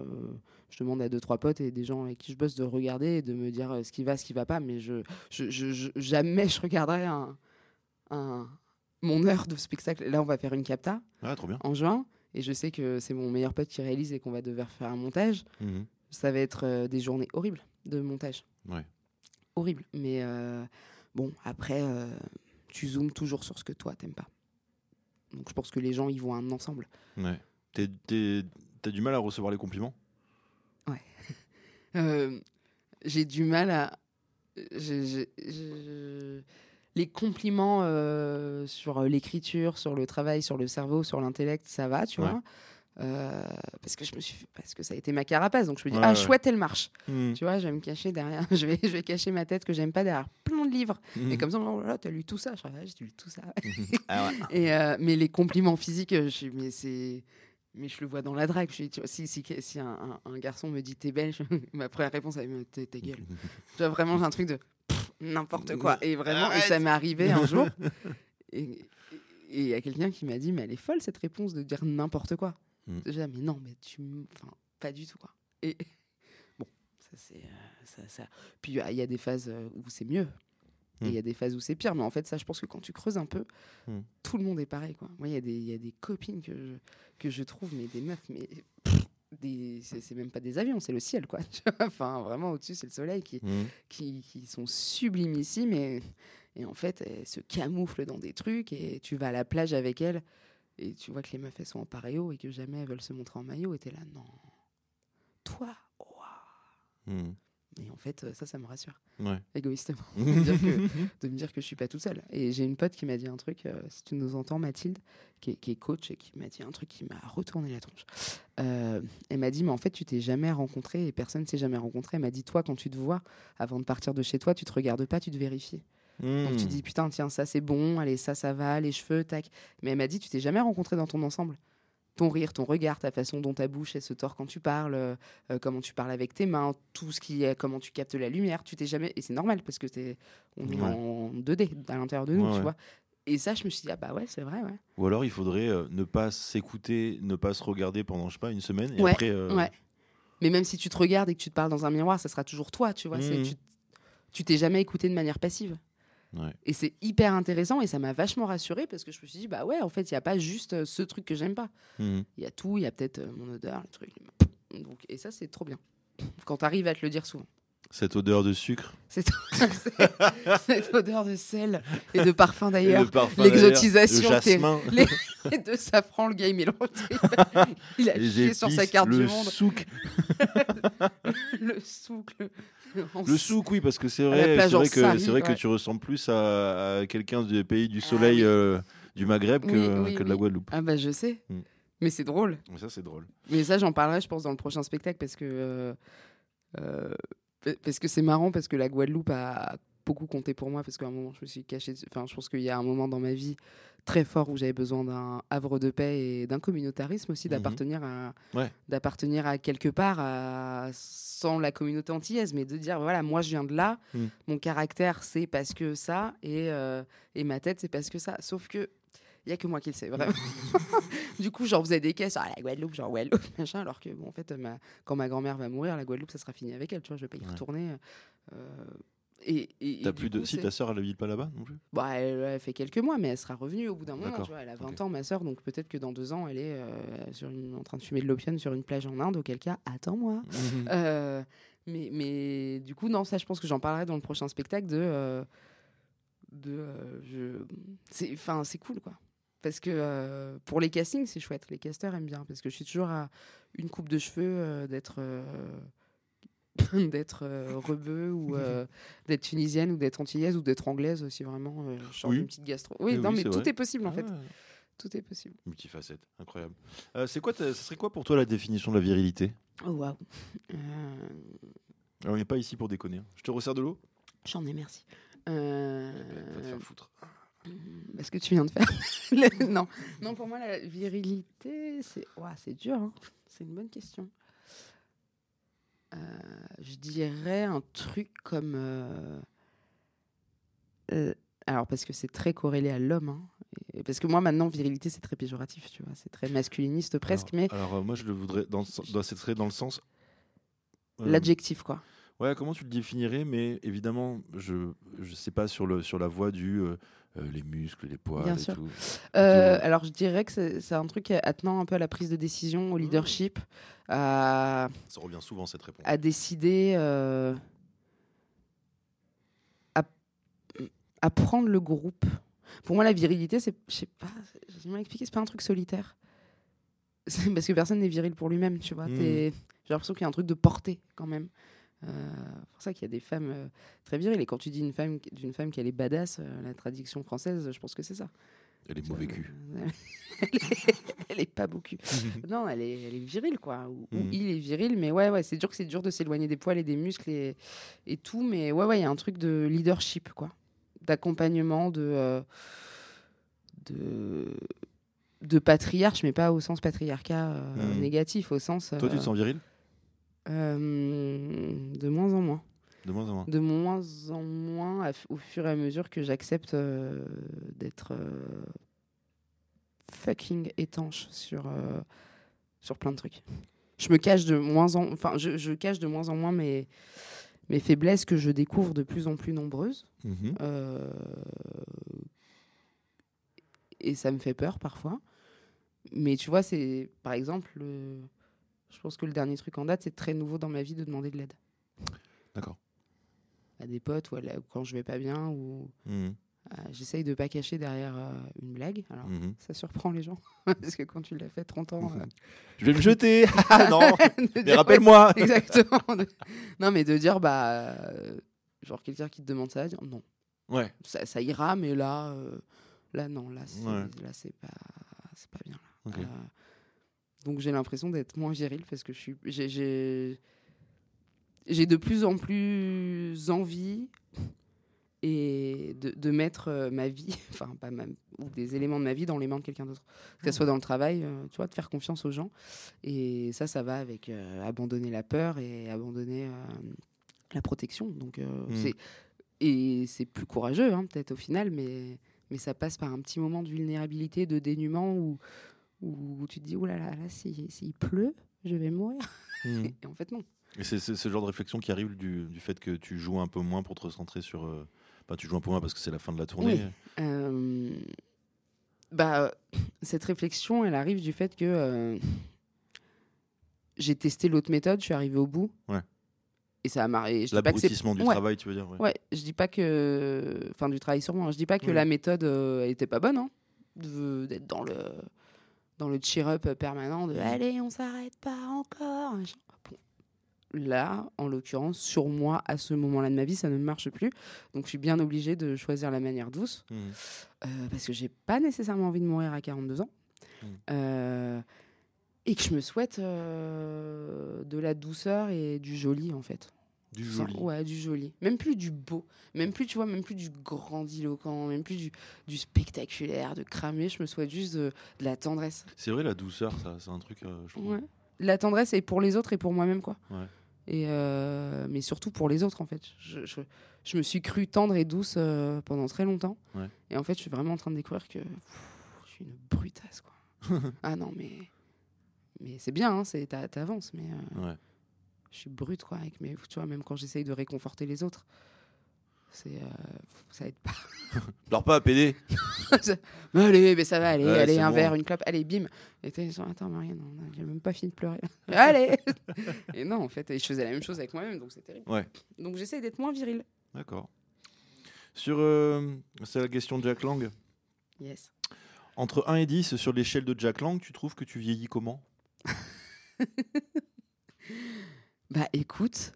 je demande à deux, trois potes et des gens avec qui je bosse de regarder et de me dire euh, ce qui va, ce qui va pas. Mais je, je, jamais je regarderai un, un- mon heure de spectacle. Là, on va faire une capta Ah, trop bien. en juin. Et je sais que c'est mon meilleur pote qui réalise et qu'on va devoir faire un montage. Mhm. Ça va être euh, des journées horribles de montage. Ouais. Horribles. Mais euh, bon, après, euh, tu zoomes toujours sur ce que toi, t'aimes pas. Donc je pense que les gens, ils voient un ensemble. Ouais. T'as du mal à recevoir les compliments? Euh, J'ai du mal à... je- je- je- Les compliments sur l'écriture, sur le travail, sur le cerveau, sur l'intellect, ça va, tu Ouais. vois. Euh, parce que je me suis parce que ça a été ma carapace donc je me dis Ouais, ah ouais. chouette elle marche Mhm. Tu vois, je vais me cacher derrière, je vais, je vais cacher ma tête que j'aime pas derrière plein de livres. Et Mhm. comme ça, oh là t'as lu tout ça. Je Ouais, j'ai lu tout ça. Ah ouais. Et, euh, mais les compliments physiques, euh, je mais c'est. Mais je le vois dans la drague. Je suis, tu vois, si si, si un, un- un garçon me dit t'es belle, je- ma première réponse, c'est t'es ta gueule. Tu vois, vraiment, j'ai un truc de n'importe quoi. Et vraiment, et ça m'est arrivé un jour. Et et- et il y a quelqu'un qui m'a dit, mais elle est folle cette réponse de dire n'importe quoi. Mm. Dit, mais non, mais tu. Enfin, pas du tout, quoi. Et bon, ça c'est. euh, ça, ça. Puis il y a- il y a des phases euh, où c'est mieux. Et il y a des phases où c'est pire. Mais en fait, ça, je pense que quand tu creuses un peu, Mm. tout le monde est pareil, quoi. Moi, il y, a des- il y a des copines que je, que je trouve, mais des meufs, mais. pff, des- C'est même pas des avions, c'est le ciel, quoi. Enfin, vraiment, au-dessus, c'est le soleil qui, qui, qui sont sublimes ici, mais et en fait, elles se camouflent dans des trucs et tu vas à la plage avec elles et tu vois que les meufs elles sont en paréo et que jamais elles veulent se montrer en maillot et t'es là, non, toi. Mhm. Et en fait, euh, ça, ça me rassure, Ouais. égoïstement, de, me dire que, de me dire que je suis pas toute seule. Et j'ai une pote qui m'a dit un truc, euh, si tu nous entends, Mathilde, qui est, qui est coach, et qui m'a dit un truc qui m'a retourné la tronche. Euh, elle m'a dit, mais en fait, tu t'es jamais rencontré et personne ne s'est jamais rencontré. Elle m'a dit, toi, quand tu te vois, avant de partir de chez toi, tu te regardes pas, tu te vérifies. Donc tu dis putain tiens ça c'est bon, allez ça ça va, les cheveux tac. Mais elle m'a dit tu t'es jamais rencontré dans ton ensemble. Ton rire, ton regard, ta façon dont ta bouche elle se tord quand tu parles, euh, euh, comment tu parles avec tes mains, tout ce qui est, comment tu captes la lumière, tu t'es jamais et c'est normal parce que t'es on est Ouais. en 2D à l'intérieur de nous, Ouais, tu ouais. vois. Et ça je me suis dit ah bah ouais c'est vrai ouais. Ou alors il faudrait euh, ne pas s'écouter, ne pas se regarder pendant je sais pas une semaine et Ouais, après. euh, Ouais. Mais même si tu te regardes et que tu te parles dans un miroir, ça sera toujours toi, tu vois. c'est- tu- Tu t'es jamais écouté de manière passive. Ouais. Et c'est hyper intéressant et ça m'a vachement rassurée parce que je me suis dit, bah ouais, en fait, il n'y a pas juste euh, ce truc que j'aime pas. Mhm. Il y a tout, il y a peut-être euh, mon odeur, le truc. Donc, et ça, c'est trop bien. Quand tu arrives à te le dire souvent. Cette odeur de sucre. Cette odeur de sel et de parfum d'ailleurs. l'exotisation, Le jasmin. Et de safran, le gars, il mélange. Il a les chié sur sa carte du monde. souk. Le souk. Le, souk, oui, parce que c'est vrai, c'est vrai, que, sari, vrai que tu ressembles plus à, à quelqu'un du pays du Ah soleil euh, du Maghreb que, Oui, oui, que de la. Guadeloupe. Ah bah je sais. Mm. Mais c'est drôle. Mais ça, c'est drôle. Mais ça, j'en parlerai, je pense, dans le prochain spectacle parce que euh, euh, parce que c'est marrant parce que la Guadeloupe a beaucoup compté pour moi parce qu'à un moment je me suis cachée. Enfin, je pense qu'il y a un moment dans ma vie très fort où j'avais besoin d'un havre de paix et d'un communautarisme aussi, Mhm. d'appartenir à Ouais. d'appartenir à quelque part à- sans la communauté antillaise, mais de dire voilà, moi je viens de là, Mm. mon caractère c'est parce que ça et euh, et ma tête c'est parce que ça. Sauf que il y a que moi qui le sais vraiment. du coup, genre vous avez des caisses, ah la Guadeloupe, genre Guadeloupe, machin, alors que bon, en fait, ma- quand ma grand-mère va mourir, la Guadeloupe, ça sera fini avec elle, tu vois, je vais pas y retourner. euh, et, et- et plus de. coup, Si c'est- ta sœur, elle habite pas là-bas non plus? Bah, elle, elle fait quelques mois, mais elle sera revenue au bout d'un moment. Tu vois, elle a 20 ok. ans, ma sœur, donc peut-être que dans deux ans, elle est euh, sur une- en train de fumer de l'opium sur une plage en Inde, auquel cas, attends-moi. Mhm. Euh, mais, mais du coup, non, ça, je pense que j'en parlerai dans le prochain spectacle de. euh, de euh, je... c'est cool, quoi. Parce que euh, pour les castings, c'est chouette. Les casteurs aiment bien. Parce que je suis toujours à une coupe de cheveux euh, d'être. euh, d'être euh, rebeu ou euh, d'être tunisienne ou d'être antillaise ou d'être anglaise si vraiment euh, je Oui. d'une petite gastro. Oui, Eh non oui, mais tout vrai. est possible en Ah fait. Tout est possible. Multifacette, incroyable. Euh, c'est quoi, ça serait quoi pour toi la définition de la virilité? Oh waouh. Ah, On n'est pas ici pour déconner. hein. Je te resserre de l'eau? J'en ai merci. Euh, Va te faire foutre. Mmh, ce que tu viens de faire. Non, non, pour moi, la virilité, c'est c'est dur. hein. C'est une bonne question. Euh, je dirais un truc comme. euh, euh, alors, parce que c'est très corrélé à l'homme. hein. Et- parce que moi, maintenant, virilité, c'est très péjoratif, tu vois. C'est très masculiniste presque, alors, mais Alors, euh, moi, je le voudrais. Dans, le sens- dans, ce serait dans le sens. euh, l'adjectif, quoi. Ouais, comment tu le définirais Mais évidemment, je je sais pas sur le sur la voie du euh, euh, les muscles, les poils Bien et sûr. tout. Euh, alors, je dirais que c'est un truc attenant un peu à la prise de décision, au leadership, à. Ça revient souvent cette réponse. à décider euh, à, à prendre le groupe. Pour moi, la virilité, c'est, je sais pas, j'ai mal expliqué, c'est pas un truc solitaire. Parce que personne n'est viril pour lui-même, tu vois. T'es- J'ai l'impression qu'il y a un truc de portée quand même. Euh, c'est pour ça qu'il y a des femmes euh, très viriles. Et quand tu dis une femme, d'une femme qu'elle est badass, euh, la traduction française, je pense que c'est ça. Elle est mauvais cul. Elle, est, pas beaucoup. Non, elle est, elle est virile, quoi. Ou, Mhm. il est viril, mais ouais, ouais, c'est dur c'est dur de s'éloigner des poils et des muscles et, et tout. Mais ouais, ouais, il y a un truc de leadership, quoi. D'accompagnement, de, euh, de, de patriarche, mais pas au sens patriarcat euh, Mhm. négatif, au sens. Toi, tu te sens viril? De moins en moins. De moins en moins. De moins en moins au fur et à mesure que j'accepte euh, d'être euh, fucking étanche sur, euh, sur plein de trucs. Je me cache de moins en enfin je, je cache de moins en moins mes, mes faiblesses que je découvre de plus en plus nombreuses. Mhm. Euh, et ça me fait peur parfois. Mais tu vois, c'est par exemple, le- je pense que le dernier truc en date, c'est très nouveau dans ma vie de demander de l'aide D'accord. à des potes ou à la- quand je vais pas bien ou Mhm. Euh, J'essaye de pas cacher derrière euh, une blague. Alors, Mhm. ça surprend les gens. Parce que quand tu l'as fait 30 ans. euh, Je vais me jeter. Ah non. Mais rappelle-moi. ouais, exactement. De- Non, mais de dire, bah. genre, quelqu'un qui te demande ça, dire non. Ouais. Ça, ça ira, mais là. là, non. Là, c'est Ouais. là, c'est pas, c'est pas bien. là. Donc j'ai l'impression d'être moins viril parce que je suis j'ai- j'ai j'ai de plus en plus envie et de, de mettre euh, ma vie enfin pas ma, ou des éléments de ma vie dans les mains de quelqu'un d'autre. Que ce soit dans le travail euh, tu vois de faire confiance aux gens. Et ça ça va avec euh, abandonner la peur et abandonner la protection. Donc Mm. c'est et c'est plus courageux hein, peut-être au final mais mais ça passe par un petit moment de vulnérabilité de dénuement où où tu te dis, oh là là, là s'il pleut, je vais mourir. Mhm. Et en fait, non. Et c'est ce genre de réflexion qui arrive du, du fait que tu joues un peu moins pour te recentrer sur. euh, Enfin, tu joues un peu moins parce que c'est la fin de la tournée. Oui. Euh, bah, cette réflexion, elle arrive du fait que euh, j'ai testé l'autre méthode, je suis arrivée au bout. Ouais. Et ça a c'est- L'abrutissement du Ouais. travail, tu veux dire ouais. Ouais, je dis pas que. Enfin, du travail sur moi. hein. Je dis pas que la méthode euh, elle était pas bonne, hein, d'être dans le dans le cheer-up permanent de allez, on s'arrête pas encore. Bon. Là, en l'occurrence, sur moi, à ce moment-là de ma vie, ça ne marche plus. Donc, je suis bien obligée de choisir la manière douce Mhm. euh, parce que j'ai pas nécessairement envie de mourir à 42 ans. Mm. Euh, et que je me souhaite euh, de la douceur et du joli, en fait. Du joli. ouais, du joli. Même plus du beau. Même plus, tu vois, même plus du grandiloquent. Même plus du, du spectaculaire, de cramer. Je me souhaite juste de, de la tendresse. C'est vrai, la douceur, ça, c'est un truc, euh, je trouve. Ouais. La tendresse est pour les autres et pour moi-même, quoi. Ouais. Et euh, mais surtout pour les autres, en fait. Je, je, je me suis crue tendre et douce euh, pendant très longtemps. Ouais. Et en fait, je suis vraiment en train de découvrir que pff, je suis une brutasse, quoi. ah non, mais. Mais c'est bien, hein, c'est- t'avances, mais. Ouais. Je suis brute quoi avec mes tu vois même quand j'essaye de réconforter les autres c'est euh, ça aide pas Dors pas, PD Mais allez mais ça va allez Ouais, allez un bon. verre une clope allez bim et t'es genre attends Marianne j'ai même pas fini de pleurer allez et non en fait et je faisais la même chose avec moi-même donc c'est terrible Ouais. donc j'essaye d'être moins viril D'accord. Sur. euh, c'est la question de Jack Lang. yes Entre 1 et 10, sur l'échelle de Jack Lang, tu trouves que tu vieillis comment? Bah écoute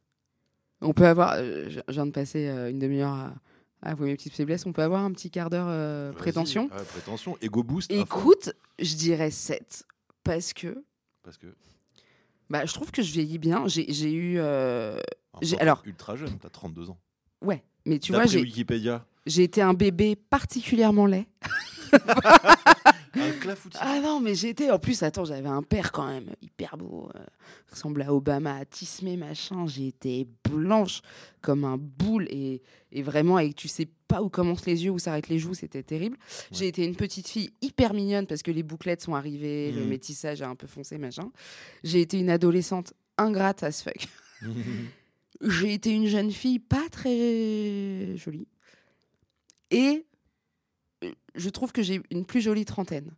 on peut avoir euh, je viens de passer euh, une demi-heure à, à avouer mes petites faiblesses on peut avoir un petit quart d'heure euh, prétention? Ah, prétention. Ego boost. écoute je dirais 7 parce que Parce que. Bah, je trouve que je vieillis bien. J'ai j'ai eu. euh, J'ai- alors- Ultra jeune, t'as 32 ans. Ouais, mais tu vois, j'ai Wikipédia. j'ai été un bébé particulièrement laid. Un clafoutis. Ah non, mais j'étais. En plus, attends, j'avais un père quand même hyper beau. euh, ressemblait à Obama, à Tismé, machin. J'étais blanche comme un boule et, et vraiment, et tu sais pas où commencent les yeux, où s'arrêtent les joues, c'était terrible. J'ai été une petite fille hyper mignonne parce que les bouclettes sont arrivées, le Mhm. métissage a un peu foncé, machin. J'ai été une adolescente ingrate as fuck. j'ai été une jeune fille pas très jolie. Et je trouve que j'ai une plus jolie trentaine.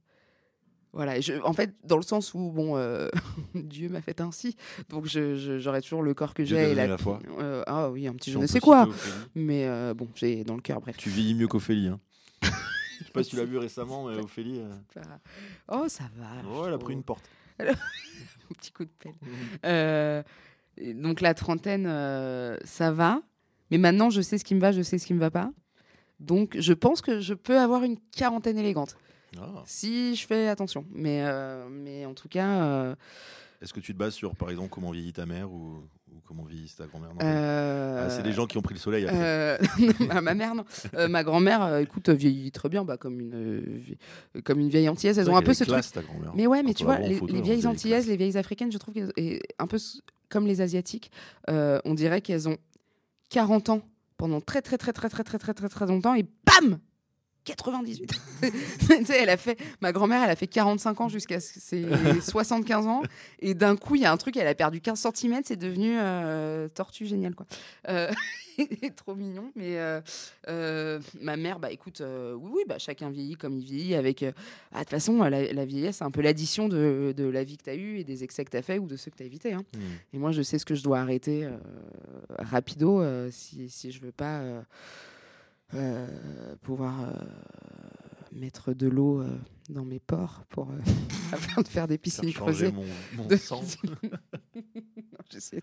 Voilà, je, en fait, dans le sens où, bon, euh, Dieu m'a fait ainsi, donc j'aurai toujours le corps que j'ai. et donné la foi. Euh, ah oui, un petit Si je ne sais quoi. Mais euh, bon, j'ai dans le cœur, bref. Tu vieillis mieux qu'Ophélie. Hein. Je sais pas si tu l'as vu récemment, mais Ophélie. Oh, ça va. Oh, elle a pris une porte. Un petit coup de pelle. Donc la trentaine, ça va. Mais maintenant, je sais ce qui me va, je sais ce qui me va pas. Donc, je pense que je peux avoir une quarantaine élégante Ah. si je fais attention. Mais, euh, mais en tout cas, euh, Est-ce que tu te bases sur, par exemple, comment vieillit ta mère ou, ou comment vieillit ta grand-mère? Euh, ah, C'est des gens qui ont pris le soleil après. ma- mère, non. Ma grand-mère, écoute, vieillit très bien, bah, comme, une, comme une vieille antillaise. Elles ont un peu ce est truc. classe, ta grand-mère. Mais ouais, mais Quand tu vois, les, photo, les on vieilles antillaises, classe. les vieilles africaines, je trouve qu'elles un peu comme les asiatiques, on dirait qu'elles ont 40 ans pendant très très très très très très très très très longtemps et bam 98. tu sais, elle a fait ma grand-mère, elle a fait 45 ans jusqu'à ses 75 ans et d'un coup, il y a un truc, elle a perdu 15 cm, c'est devenu euh, tortue génial quoi. Euh, trop mignon mais euh, euh, ma mère bah écoute oui oui bah chacun vieillit comme il vieillit avec ah, de toute façon, la, la vieillesse, c'est un peu l'addition de, de la vie que tu as eue et des excès que tu as fait ou de ceux que tu as évités. hein. Hmm. Et moi, je sais ce que je dois arrêter rapido si, si je veux pas pouvoir euh, mettre de l'eau euh, dans mes pores pour euh, afin de faire des piscines creusées. mon, mon De sang. piscine- J'essaie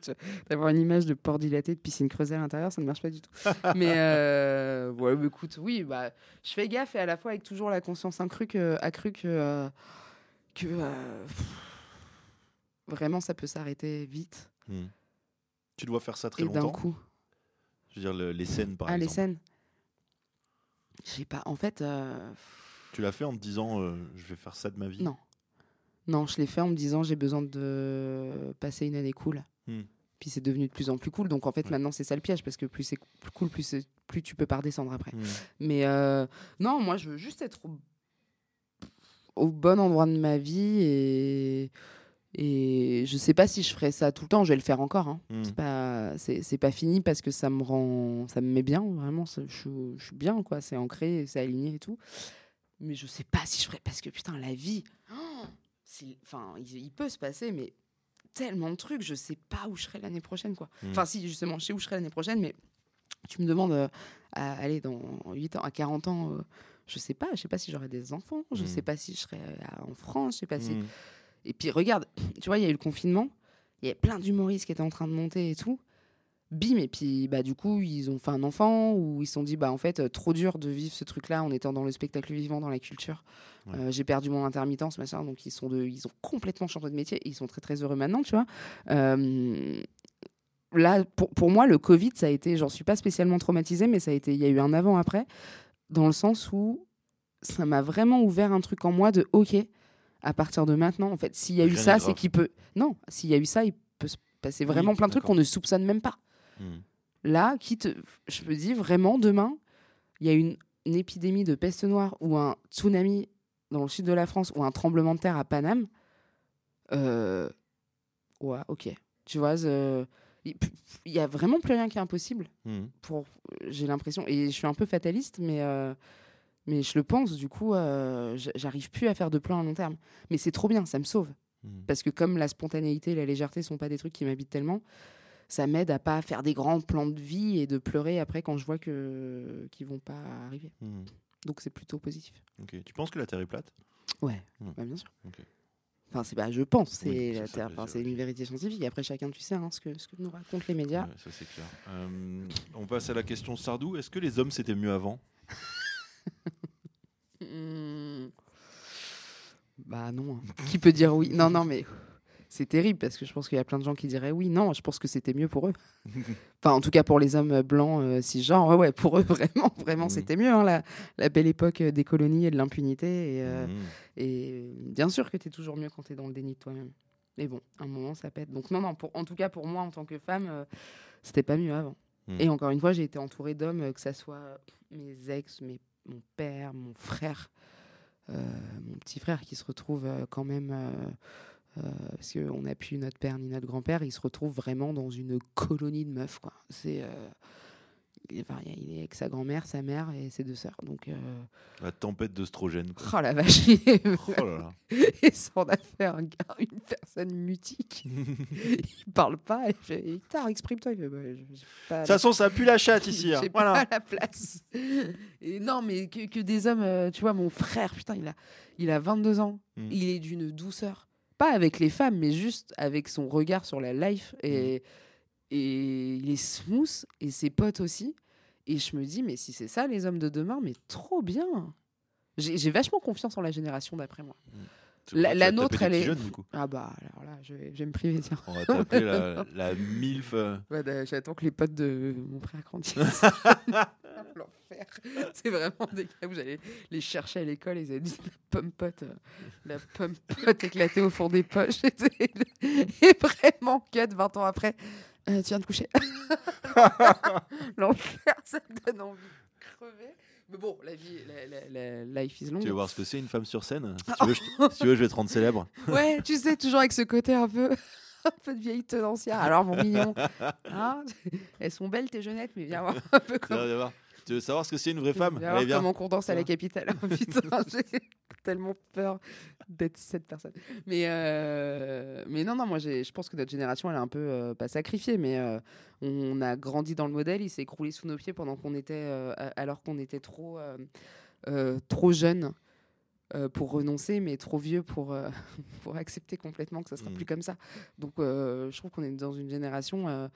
d'avoir une image de port dilaté, de piscine creusée à l'intérieur, ça ne marche pas du tout. Mais euh, ouais, bah, écoute, oui, bah, je fais gaffe et à la fois avec toujours la conscience accrue que, accrue que, euh, que euh, pff, vraiment ça peut s'arrêter vite Hmm. Tu dois faire ça très et d'un coup. Je veux dire, le- les scènes, par ah, les exemple. scènes Je sais pas, en fait. euh, Tu l'as fait en te disant, euh, je vais faire ça de ma vie. Non. Non, je l'ai fait en me disant j'ai besoin de passer une année cool. Hmm. Puis c'est devenu de plus en plus cool. Donc en fait, Ouais. maintenant, c'est ça le piège parce que plus c'est cool, plus, plus tu peux pas redescendre après. Hmm. Mais euh, non, moi, je veux juste être au, au bon endroit de ma vie et. Et je sais pas si je ferai ça tout le temps, je vais le faire encore. hein. Hmm. C'est pas, c'est, c'est pas fini parce que ça me rend, ça me met bien, vraiment. Je, suis- je suis bien, quoi. C'est ancré, c'est aligné et tout. Mais je sais pas si je ferai parce que putain, la vie, oh, enfin, il, il peut se passer, mais tellement de trucs, je sais pas où je serai l'année prochaine, quoi. Mm. Enfin, si, justement, je sais où je serai l'année prochaine, mais tu me demandes euh, à aller dans 8 ans, à 40 ans, euh, je sais pas, je sais pas si j'aurai des enfants, je Mm. sais pas si je serai euh, en France, je sais pas si. Et puis regarde, tu vois, il y a eu le confinement, il y avait plein d'humoristes qui étaient en train de monter et tout. Bim, et puis bah du coup, ils ont fait un enfant ou ils se sont dit bah en fait euh, trop dur de vivre ce truc-là en étant dans le spectacle vivant, dans la culture. Ouais. Euh, j'ai perdu mon intermittence, machin, donc ils sont de, ils ont complètement changé de métier, et ils sont très très heureux maintenant, tu vois. Euh, là, pour, pour moi, le Covid, ça a été, j'en suis pas spécialement traumatisée, mais ça a été, il y a eu un avant-après, dans le sens où ça m'a vraiment ouvert un truc en moi de ok, à partir de maintenant, en fait, s'il y a eu ça, c'est qu'il peut. Non, s'il y a eu ça, il peut se passer vraiment plein de trucs qu'on ne soupçonne même pas. Hmm. Là, quitte, je me dis vraiment, demain, il y a une, une épidémie de peste noire ou un tsunami dans le sud de la France ou un tremblement de terre à Paname. Euh, ouais, ok. Tu vois, euh, il il y a vraiment plus rien qui est impossible Hmm. pour j'ai l'impression et je suis un peu fataliste mais euh, mais je le pense du coup euh, j'arrive plus à faire de plans à long terme. Mais c'est trop bien ça me sauve. Hmm. parce que comme la spontanéité et la légèreté sont pas des trucs qui m'habitent tellement ça m'aide à pas faire des grands plans de vie et de pleurer après quand je vois que qu'ils vont pas arriver. Hmm. donc c'est plutôt positif. Tu penses que la Terre est plate? Ouais. Bah, bien sûr. Enfin c'est pas je pense c'est Oui, la Terre- enfin, c'est une vérité scientifique. Après chacun tu sais hein, ce que ce que nous racontent les médias. Ouais, ça c'est clair. Euh, on passe à la question Sardou. Est-ce que les hommes c'était mieux avant? Hmm. Bah non. hein. Qui peut dire oui? Non, non, mais c'est terrible parce que je pense qu'il y a plein de gens qui diraient oui. Non, je pense que c'était mieux pour eux. Enfin, en tout cas pour les hommes blancs euh, cisgenres, ouais, pour eux vraiment, vraiment, Mhm. c'était mieux. hein, la, la belle époque des colonies et de l'impunité. Et, euh, Hmm. et bien sûr que tu es toujours mieux quand tu es dans le déni de toi-même. Mais bon, à un moment, ça pète. Donc non, non, pour, en tout cas pour moi en tant que femme, euh, c'était pas mieux avant. Mhm. Et encore une fois, j'ai été entourée d'hommes, euh, que ça soit mes ex, mes, mon père, mon frère, euh, mon petit frère qui se retrouve euh, quand même, euh, parce qu'on n'a plus notre père ni notre grand-père, il se retrouve vraiment dans une colonie de meufs. C'est, enfin, il est avec sa grand-mère, sa mère et ses deux sœurs. Donc, euh, La tempête d'ostrogène. quoi. oh la vache, Oh là là. et s'en a fait un gars, une personne mutique. il parle pas. Il Putain, exprime-toi. De toute façon, ça pue la chatte ici. hein. Voilà. pas la place. Et non, mais que, que des hommes, euh, tu vois, mon frère, putain, il a, il a 22 ans. Mm. Il est d'une douceur. Pas avec les femmes, mais juste avec son regard sur la life. Mm. Et, et il est smooth, et ses potes aussi. Et je me dis, mais si c'est ça, les hommes de demain, mais trop bien. J'ai vachement confiance en la génération d'après moi. Pour La- la nôtre, taper elle est- jeunes, du coup. Ah bah, alors là, je vais, je vais me priver, tiens. On va t'appeler la, la MILF. euh, Ouais, bah, J'attends que les potes de mon frère grandissent. L'enfer. C'est vraiment des gars où j'allais les chercher à l'école. Ils avaient dit la pomme pote, euh, la pomme pote éclatée au fond des poches. Et, et vraiment, cut 20 ans après. Euh, tu viens de coucher. L'enfer, ça me donne envie de crever. Mais bon, la vie, la, la- la life is long. Tu veux voir ce que c'est une femme sur scène si tu, veux, je, te- si tu veux, je vais te rendre célèbre. Ouais, tu sais, toujours avec ce côté un peu, un peu de vieille tenancière. Alors, mon mignon, hein, elles sont belles tes jeunettes, mais viens voir un peu voir- tu veux savoir ce que c'est une vraie femme Allez, viens. comment on condense à la capitale. Oh, putain, j'ai- tellement peur d'être cette personne. Mais, euh, mais non, non, moi, je pense que notre génération, elle est un peu, euh, pas sacrifiée, mais euh, on a grandi dans le modèle. Il s'est écroulé sous nos pieds pendant qu'on était, euh, alors qu'on était trop, trop jeunes euh, pour renoncer, mais trop vieux pour, euh, pour accepter complètement que ça sera Mm. plus comme ça. Donc, euh, je trouve qu'on est dans une génération,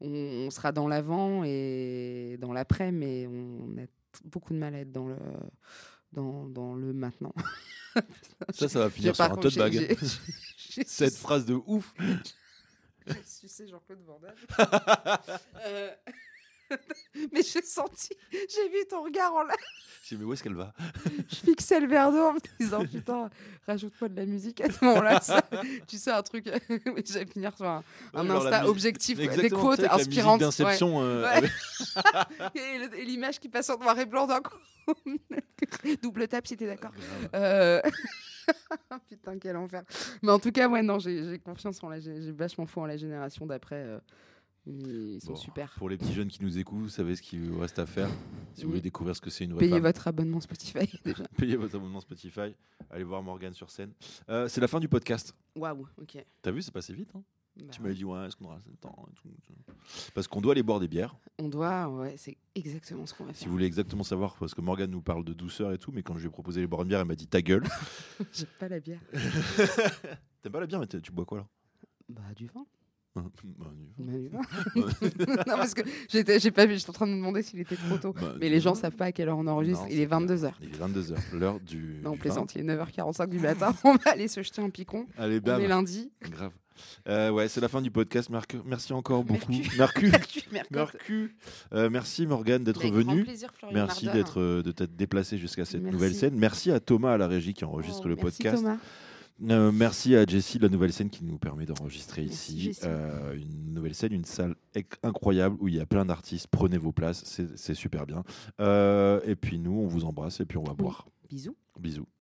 on, on sera dans l'avant et dans l'après, mais on a beaucoup de mal à être dans le, dans, dans le maintenant. Ça, ça va finir sur un tote bag. Cette phrase de ouf. j'ai sucé Jean-Claude Van Damme. Euh, Mais j'ai senti, j'ai vu ton regard en live. Je sais, mais où est-ce qu'elle va? Je fixais le verre d'eau en me disant putain, rajoute-moi de la musique à ce moment-là. tu sais, un truc. Mais J'allais finir sur un, Insta objectif, des Exactement, quotes inspirantes. La ouais. d'Inception. euh, Ouais. avec- Et l'image qui passe en noir et blanc d'un coup. Double tape si t'es d'accord. Euh, Putain, quel enfer. Mais en tout cas, ouais, non, j'ai j'ai confiance en la, j'ai vachement foi en la génération d'après. euh, ils sont Bon, super. Pour les petits jeunes qui nous écoutent, vous savez ce qu'il vous reste à faire. Si vous voulez découvrir ce que c'est une vraie Payez femme, votre abonnement Spotify déjà. payez votre abonnement Spotify. Allez voir Morgane sur scène. Euh, c'est la fin du podcast. Waouh, ok. T'as vu, c'est passé vite. hein? Bah, tu m'avais dit, ouais, est-ce qu'on aura assez de temps. Parce qu'on doit aller boire des bières. on doit, ouais, c'est exactement ce qu'on va Si faire. vous voulez exactement savoir, parce que Morgane nous parle de douceur et tout, mais quand je lui ai proposé les boire une bière, elle m'a dit ta gueule. J'ai pas la bière. T'aimes pas la bière, mais tu bois quoi là? Bah, du vin. Bah, du- Bah, non, parce que j'étais, j'ai pas vu, j'étais en train de me demander s'il était trop tôt. bah, Mais les gens savent pas à quelle heure on enregistre. Non, Il est c'est clair. 22h. Il est 22h, l'heure du. Non, on plaisante, il est 9h45 du matin. On va aller se jeter un picon. Allez, On bam. est lundi. Grave. Euh, ouais, c'est la fin du podcast. Merc- Merci encore beaucoup. Mercu. Mercu. Euh, merci Morgane d'être venue. plaisir, Merci d'être euh, de t'être déplacé jusqu'à cette Merci. nouvelle scène. Merci à Thomas à la régie qui enregistre Oh, le merci, podcast. Thomas. Euh, merci à Jessie de la nouvelle scène qui nous permet d'enregistrer ici. Euh, une nouvelle scène, une salle incroyable où il y a plein d'artistes. Prenez vos places, c'est c'est super bien. Euh, et puis nous, on vous embrasse et puis on va boire. Bisous. Bisous.